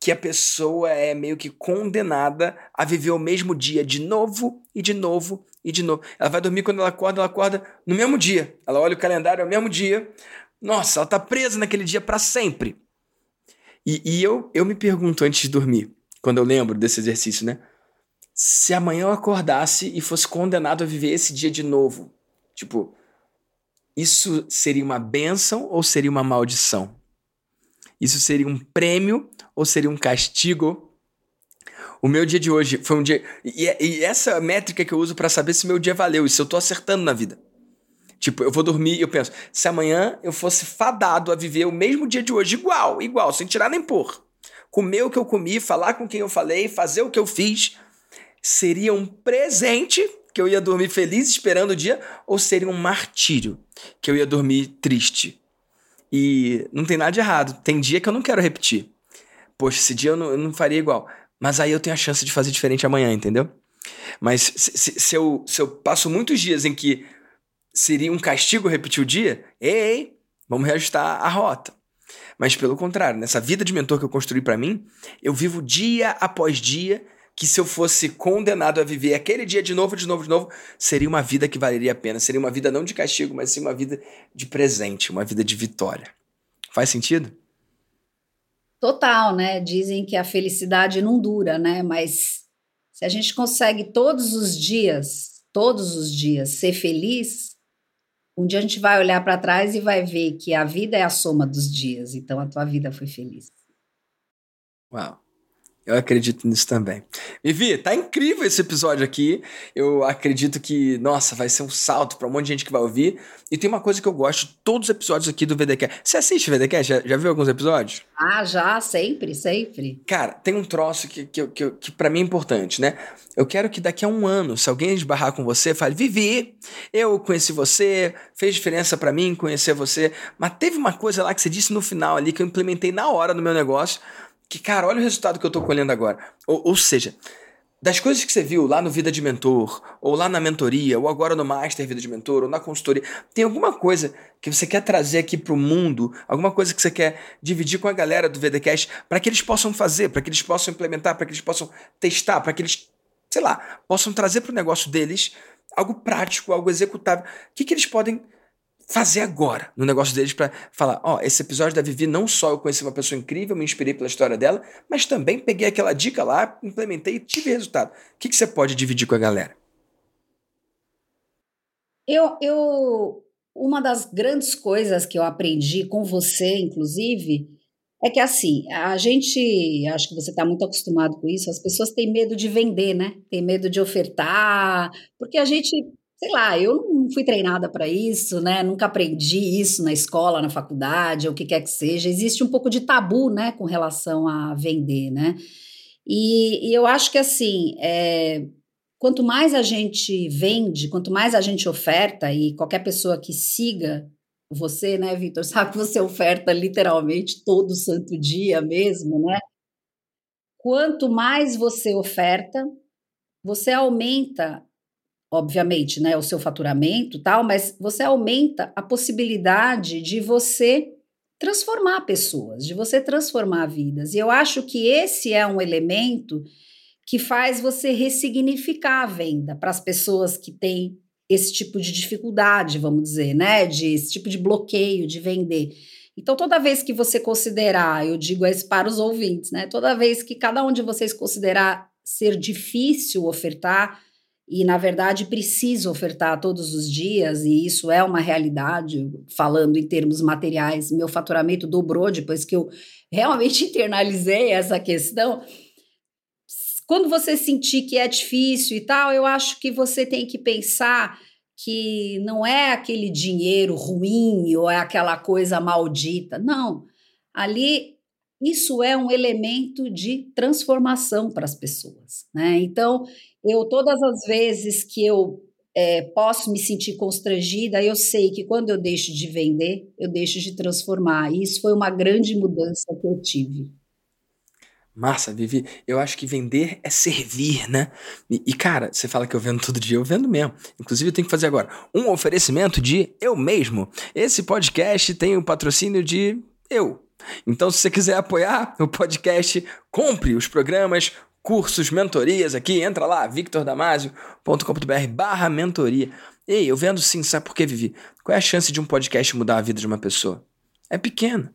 que a pessoa é meio que condenada a viver o mesmo dia de novo e de novo e de novo. Ela vai dormir quando ela acorda, ela acorda no mesmo dia. Ela olha o calendário, é o mesmo dia. Nossa, ela tá presa naquele dia para sempre. E, e, eu, eu me pergunto antes de dormir, quando eu lembro desse exercício, né? Se amanhã eu acordasse e fosse condenado a viver esse dia de novo, tipo, isso seria uma bênção ou seria uma maldição? Isso seria um prêmio ou seria um castigo? o meu dia de hoje foi um dia. E, e essa métrica que eu uso para saber se meu dia valeu e se eu tô acertando na vida. Tipo, eu vou dormir e eu penso, se amanhã eu fosse fadado a viver o mesmo dia de hoje, igual, igual, sem tirar nem pôr. Comer o que eu comi, falar com quem eu falei, fazer o que eu fiz, seria um presente que eu ia dormir feliz esperando o dia, ou seria um martírio que eu ia dormir triste. E não tem nada de errado. Tem dia que eu não quero repetir. Poxa, esse dia eu não, eu não faria igual. Mas aí eu tenho a chance de fazer diferente amanhã, entendeu? Mas se, se, se, eu, se eu passo muitos dias em que seria um castigo repetir o dia, ei, vamos reajustar a rota. Mas pelo contrário, nessa vida de mentor que eu construí para mim, eu vivo dia após dia que se eu fosse condenado a viver aquele dia de novo, de novo, de novo, seria uma vida que valeria a pena. Seria uma vida não de castigo, mas sim uma vida de presente, uma vida de vitória. Faz sentido? Total, né? Dizem que a felicidade não dura, né? Mas se a gente consegue todos os dias, todos os dias ser feliz, um dia a gente vai olhar para trás e vai ver que a vida é a soma dos dias. Então a tua vida foi feliz. Uau. Eu acredito nisso também. Vivi, tá incrível esse episódio aqui. Eu acredito que, nossa, vai ser um salto para um monte de gente que vai ouvir. E tem uma coisa que eu gosto de todos os episódios aqui do VDCast. Você assiste VDCast? Já, já viu alguns episódios? Ah, já, sempre, sempre. Cara, tem um troço que, que, que, que para mim é importante, né? Eu quero que daqui a um ano, se alguém esbarrar com você, fale: Vivi, eu conheci você, fez diferença para mim conhecer você, mas teve uma coisa lá que você disse no final ali que eu implementei na hora no meu negócio que, cara, olha o resultado que eu tô colhendo agora. Ou, ou seja, das coisas que você viu lá no Vida de Mentor, ou lá na mentoria, ou agora no Master Vida de Mentor, ou na consultoria, tem alguma coisa que você quer trazer aqui para o mundo, alguma coisa que você quer dividir com a galera do VDcast para que eles possam fazer, para que eles possam implementar, para que eles possam testar, para que eles, sei lá, possam trazer para o negócio deles algo prático, algo executável. O que, que eles podem fazer agora no negócio deles para falar: ó, oh, esse episódio da Vivi não só eu conheci uma pessoa incrível, me inspirei pela história dela, mas também peguei aquela dica lá, implementei e tive resultado. O que, que você pode dividir com a galera? Eu, eu, uma das grandes coisas que eu aprendi com você, inclusive, é que assim, a gente, acho que você está muito acostumado com isso, as pessoas têm medo de vender, né? Tem medo de ofertar, porque a gente sei lá, eu não fui treinada para isso, né? Nunca aprendi isso na escola, na faculdade, o que quer que seja. Existe um pouco de tabu, né, com relação a vender, né? E, e eu acho que assim, é, quanto mais a gente vende, quanto mais a gente oferta, e qualquer pessoa que siga você, né, Vitor, sabe que você oferta literalmente todo santo dia mesmo, né? Quanto mais você oferta, você aumenta obviamente, né, o seu faturamento, tal, mas você aumenta a possibilidade de você transformar pessoas, de você transformar vidas. E eu acho que esse é um elemento que faz você ressignificar a venda para as pessoas que têm esse tipo de dificuldade, vamos dizer, né, de esse tipo de bloqueio de vender. Então, toda vez que você considerar, eu digo isso para os ouvintes, né? Toda vez que cada um de vocês considerar ser difícil ofertar, e, na verdade, preciso ofertar todos os dias, e isso é uma realidade, falando em termos materiais. Meu faturamento dobrou depois que eu realmente internalizei essa questão. Quando você sentir que é difícil e tal, eu acho que você tem que pensar que não é aquele dinheiro ruim ou é aquela coisa maldita. Não. Ali isso é um elemento de transformação para as pessoas, né? Então, eu todas as vezes que eu é, posso me sentir constrangida, eu sei que quando eu deixo de vender, eu deixo de transformar. E isso foi uma grande mudança que eu tive. Massa, Vivi. Eu acho que vender é servir, né? E, e, cara, você fala que eu vendo todo dia, eu vendo mesmo. Inclusive, eu tenho que fazer agora um oferecimento de eu mesmo. Esse podcast tem o um patrocínio de eu. Então, se você quiser apoiar o podcast, compre os programas, cursos, mentorias aqui, entra lá, victordamasio.com.br barra mentoria. Ei, eu vendo sim, sabe por que, Vivi? Qual é a chance de um podcast mudar a vida de uma pessoa? É pequena.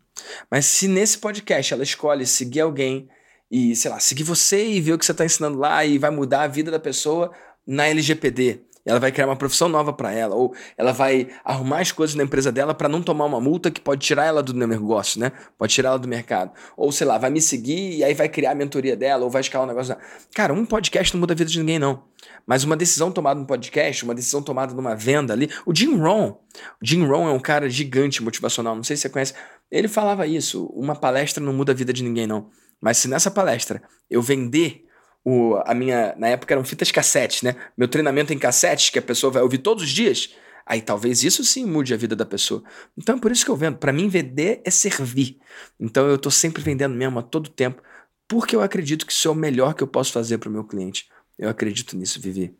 Mas se nesse podcast ela escolhe seguir alguém e, sei lá, seguir você e ver o que você está ensinando lá e vai mudar a vida da pessoa na LGPD, ela vai criar uma profissão nova para ela, ou ela vai arrumar as coisas na empresa dela para não tomar uma multa que pode tirar ela do negócio, né? Pode tirar ela do mercado. Ou sei lá, vai me seguir e aí vai criar a mentoria dela, ou vai escalar um negócio. Dela. Cara, um podcast não muda a vida de ninguém, não. Mas uma decisão tomada no podcast, uma decisão tomada numa venda ali. O Jim Rohn, o Jim Rohn é um cara gigante motivacional, não sei se você conhece. Ele falava isso: uma palestra não muda a vida de ninguém, não. Mas se nessa palestra eu vender o, a minha. Na época eram fitas cassete, né? Meu treinamento em cassete, que a pessoa vai ouvir todos os dias. Aí talvez isso sim mude a vida da pessoa. Então é por isso que eu vendo. Para mim, vender é servir. Então eu tô sempre vendendo mesmo a todo tempo, porque eu acredito que isso é o melhor que eu posso fazer para o meu cliente. Eu acredito nisso, Vivi.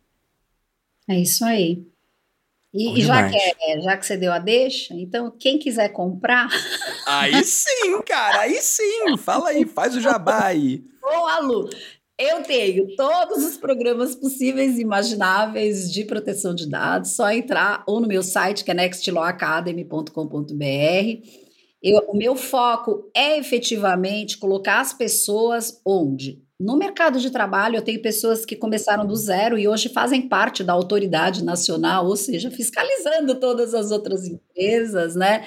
É isso aí. E, e já, que é, já que você deu a deixa, então quem quiser comprar. Aí sim, cara, aí sim. Fala aí, faz o jabá aí. Ô, Alu, eu tenho todos os programas possíveis e imagináveis de proteção de dados. Só entrar ou no meu site, que é nextlawacademy.com.br. o meu foco é efetivamente colocar as pessoas onde? No mercado de trabalho, eu tenho pessoas que começaram do zero e hoje fazem parte da autoridade nacional, ou seja, fiscalizando todas as outras empresas, né?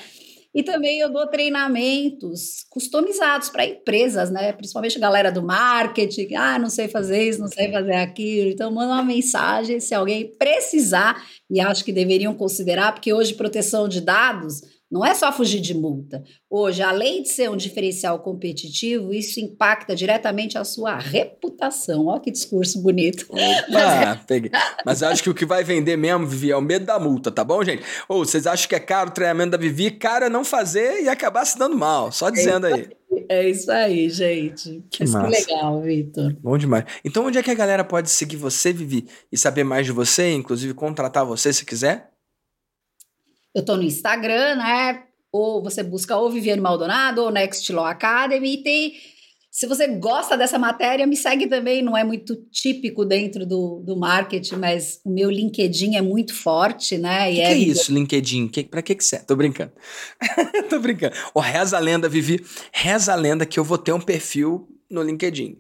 E também eu dou treinamentos customizados para empresas, né? Principalmente a galera do marketing, ah, não sei fazer isso, não sei fazer aquilo. Então, manda uma mensagem se alguém precisar, e acho que deveriam considerar, porque hoje proteção de dados não é só fugir de multa. Hoje, além de ser um diferencial competitivo, isso impacta diretamente a sua reputação. Olha que discurso bonito. Opa, peguei. Mas eu acho que o que vai vender mesmo, Vivi, é o medo da multa, tá bom, gente? Ou vocês acham que é caro o treinamento da Vivi? Cara, não fazer e acabar se dando mal. Só dizendo aí. É isso aí, gente. Que, Mas que legal, Vitor. Bom demais. Então, onde é que a galera pode seguir você, Vivi, e saber mais de você, inclusive contratar você se quiser? Eu estou no Instagram, né? Ou você busca ou Viviane Maldonado ou Next Law Academy. E tem. Se você gosta dessa matéria, me segue também. Não é muito típico dentro do, do marketing, mas o meu LinkedIn é muito forte, né? O que, é, que é isso, LinkedIn? Que, pra que que serve? Tô brincando. Tô brincando. Ó, reza a lenda, Vivi. Reza a lenda que eu vou ter um perfil no LinkedIn.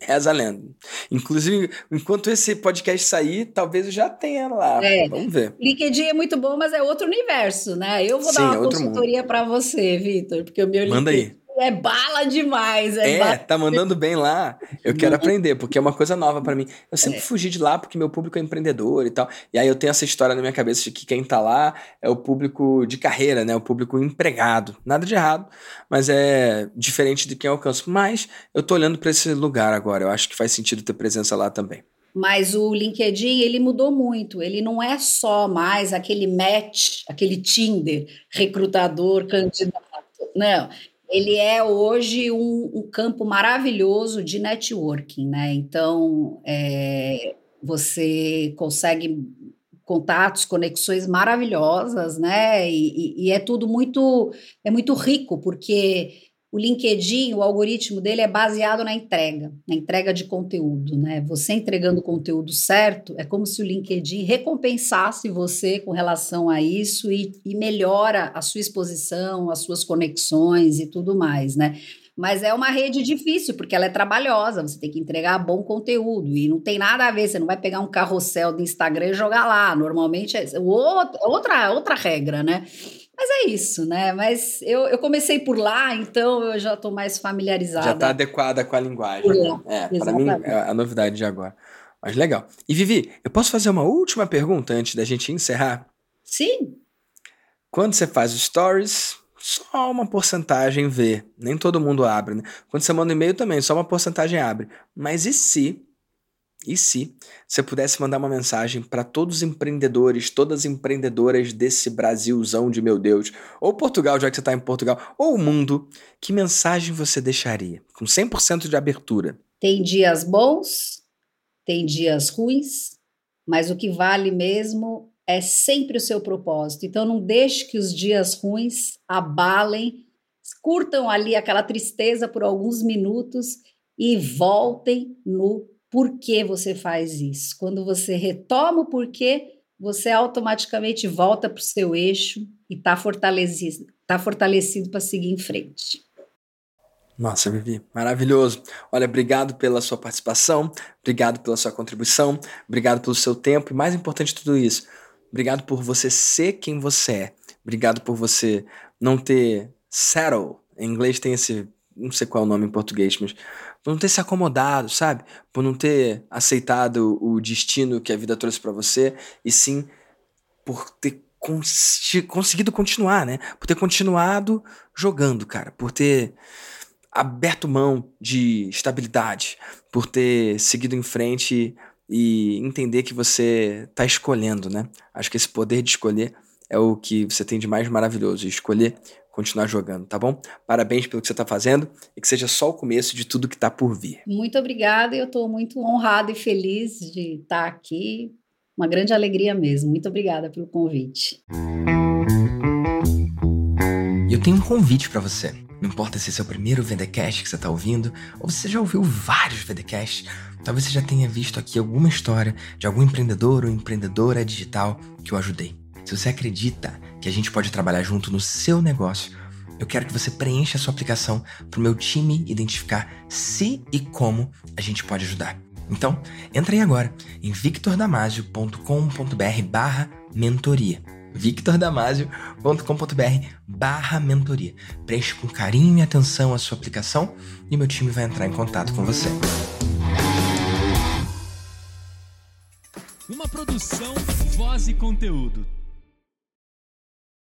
Reza a lenda. Inclusive, enquanto esse podcast sair, talvez eu já tenha lá. É. Vamos ver. LinkedIn é muito bom, mas é outro universo, né? Eu vou Sim, dar uma é consultoria para você, Vitor, porque o meu Manda LinkedIn aí é bala demais. É, é bala. tá mandando bem lá. Eu quero aprender, porque é uma coisa nova para mim. Eu sempre é. fugi de lá porque meu público é empreendedor e tal. E aí eu tenho essa história na minha cabeça de que quem tá lá é o público de carreira, né? O público empregado. Nada de errado, mas é diferente de quem eu alcanço. Mas eu tô olhando para esse lugar agora. Eu acho que faz sentido ter presença lá também. Mas o LinkedIn, ele mudou muito. Ele não é só mais aquele match, aquele Tinder, recrutador, candidato. Não, ele é hoje um, um, campo maravilhoso de networking, né? Então, é, você consegue contatos, conexões maravilhosas, né? E, e, e, é tudo muito é muito rico porque o LinkedIn, o algoritmo dele é baseado na entrega, na entrega de conteúdo, né? Você entregando o conteúdo certo, é como se o LinkedIn recompensasse você com relação a isso e, e melhora a sua exposição, as suas conexões e tudo mais, né? Mas é uma rede difícil, porque ela é trabalhosa, você tem que entregar bom conteúdo. E não tem nada a ver, você não vai pegar um carrossel do Instagram e jogar lá. Normalmente é outra, outra regra, né? Mas é isso, né? Mas eu, eu comecei por lá, então eu já estou mais familiarizada. Já está adequada com a linguagem. Né? É, para mim é a novidade de agora. Mas legal. E Vivi, eu posso fazer uma última pergunta antes da gente encerrar? Sim. Quando você faz stories, só uma porcentagem vê. Nem todo mundo abre, né? Quando você manda um e-mail também, só uma porcentagem abre. Mas e se e se você pudesse mandar uma mensagem para todos os empreendedores, todas as empreendedoras desse Brasilzão de meu Deus, ou Portugal, já que você está em Portugal, ou o mundo, que mensagem você deixaria? Com 100% de abertura. Tem dias bons, tem dias ruins, mas o que vale mesmo é sempre o seu propósito. Então não deixe que os dias ruins abalem, curtam ali aquela tristeza por alguns minutos e voltem no por que você faz isso. Quando você retoma o porquê, você automaticamente volta para o seu eixo e está fortalecido, tá fortalecido para seguir em frente. Nossa, Vivi, maravilhoso. Olha, obrigado pela sua participação, obrigado pela sua contribuição, obrigado pelo seu tempo e mais importante de tudo isso, obrigado por você ser quem você é. Obrigado por você não ter settle. Em inglês tem esse, não sei qual é o nome em português, mas por não ter se acomodado, sabe? Por não ter aceitado o destino que a vida trouxe para você e sim por ter cons conseguido continuar, né? Por ter continuado jogando, cara, por ter aberto mão de estabilidade, por ter seguido em frente e entender que você está escolhendo, né? Acho que esse poder de escolher é o que você tem de mais maravilhoso, escolher continuar jogando, tá bom? Parabéns pelo que você está fazendo e que seja só o começo de tudo que está por vir. Muito obrigada, eu estou muito honrada e feliz de estar tá aqui. Uma grande alegria mesmo. Muito obrigada pelo convite. Eu tenho um convite para você. Não importa se esse é o primeiro VDcast que você está ouvindo, ou você já ouviu vários VDcasts, talvez você já tenha visto aqui alguma história de algum empreendedor ou empreendedora digital que eu ajudei. Se você acredita que a gente pode trabalhar junto no seu negócio, eu quero que você preencha a sua aplicação para o meu time identificar se e como a gente pode ajudar. Então, entra aí agora em victordamasio.com.br barra mentoria victordamasio.com.br barra mentoria. Preencha com carinho e atenção a sua aplicação e meu time vai entrar em contato com você. Uma produção, voz e conteúdo.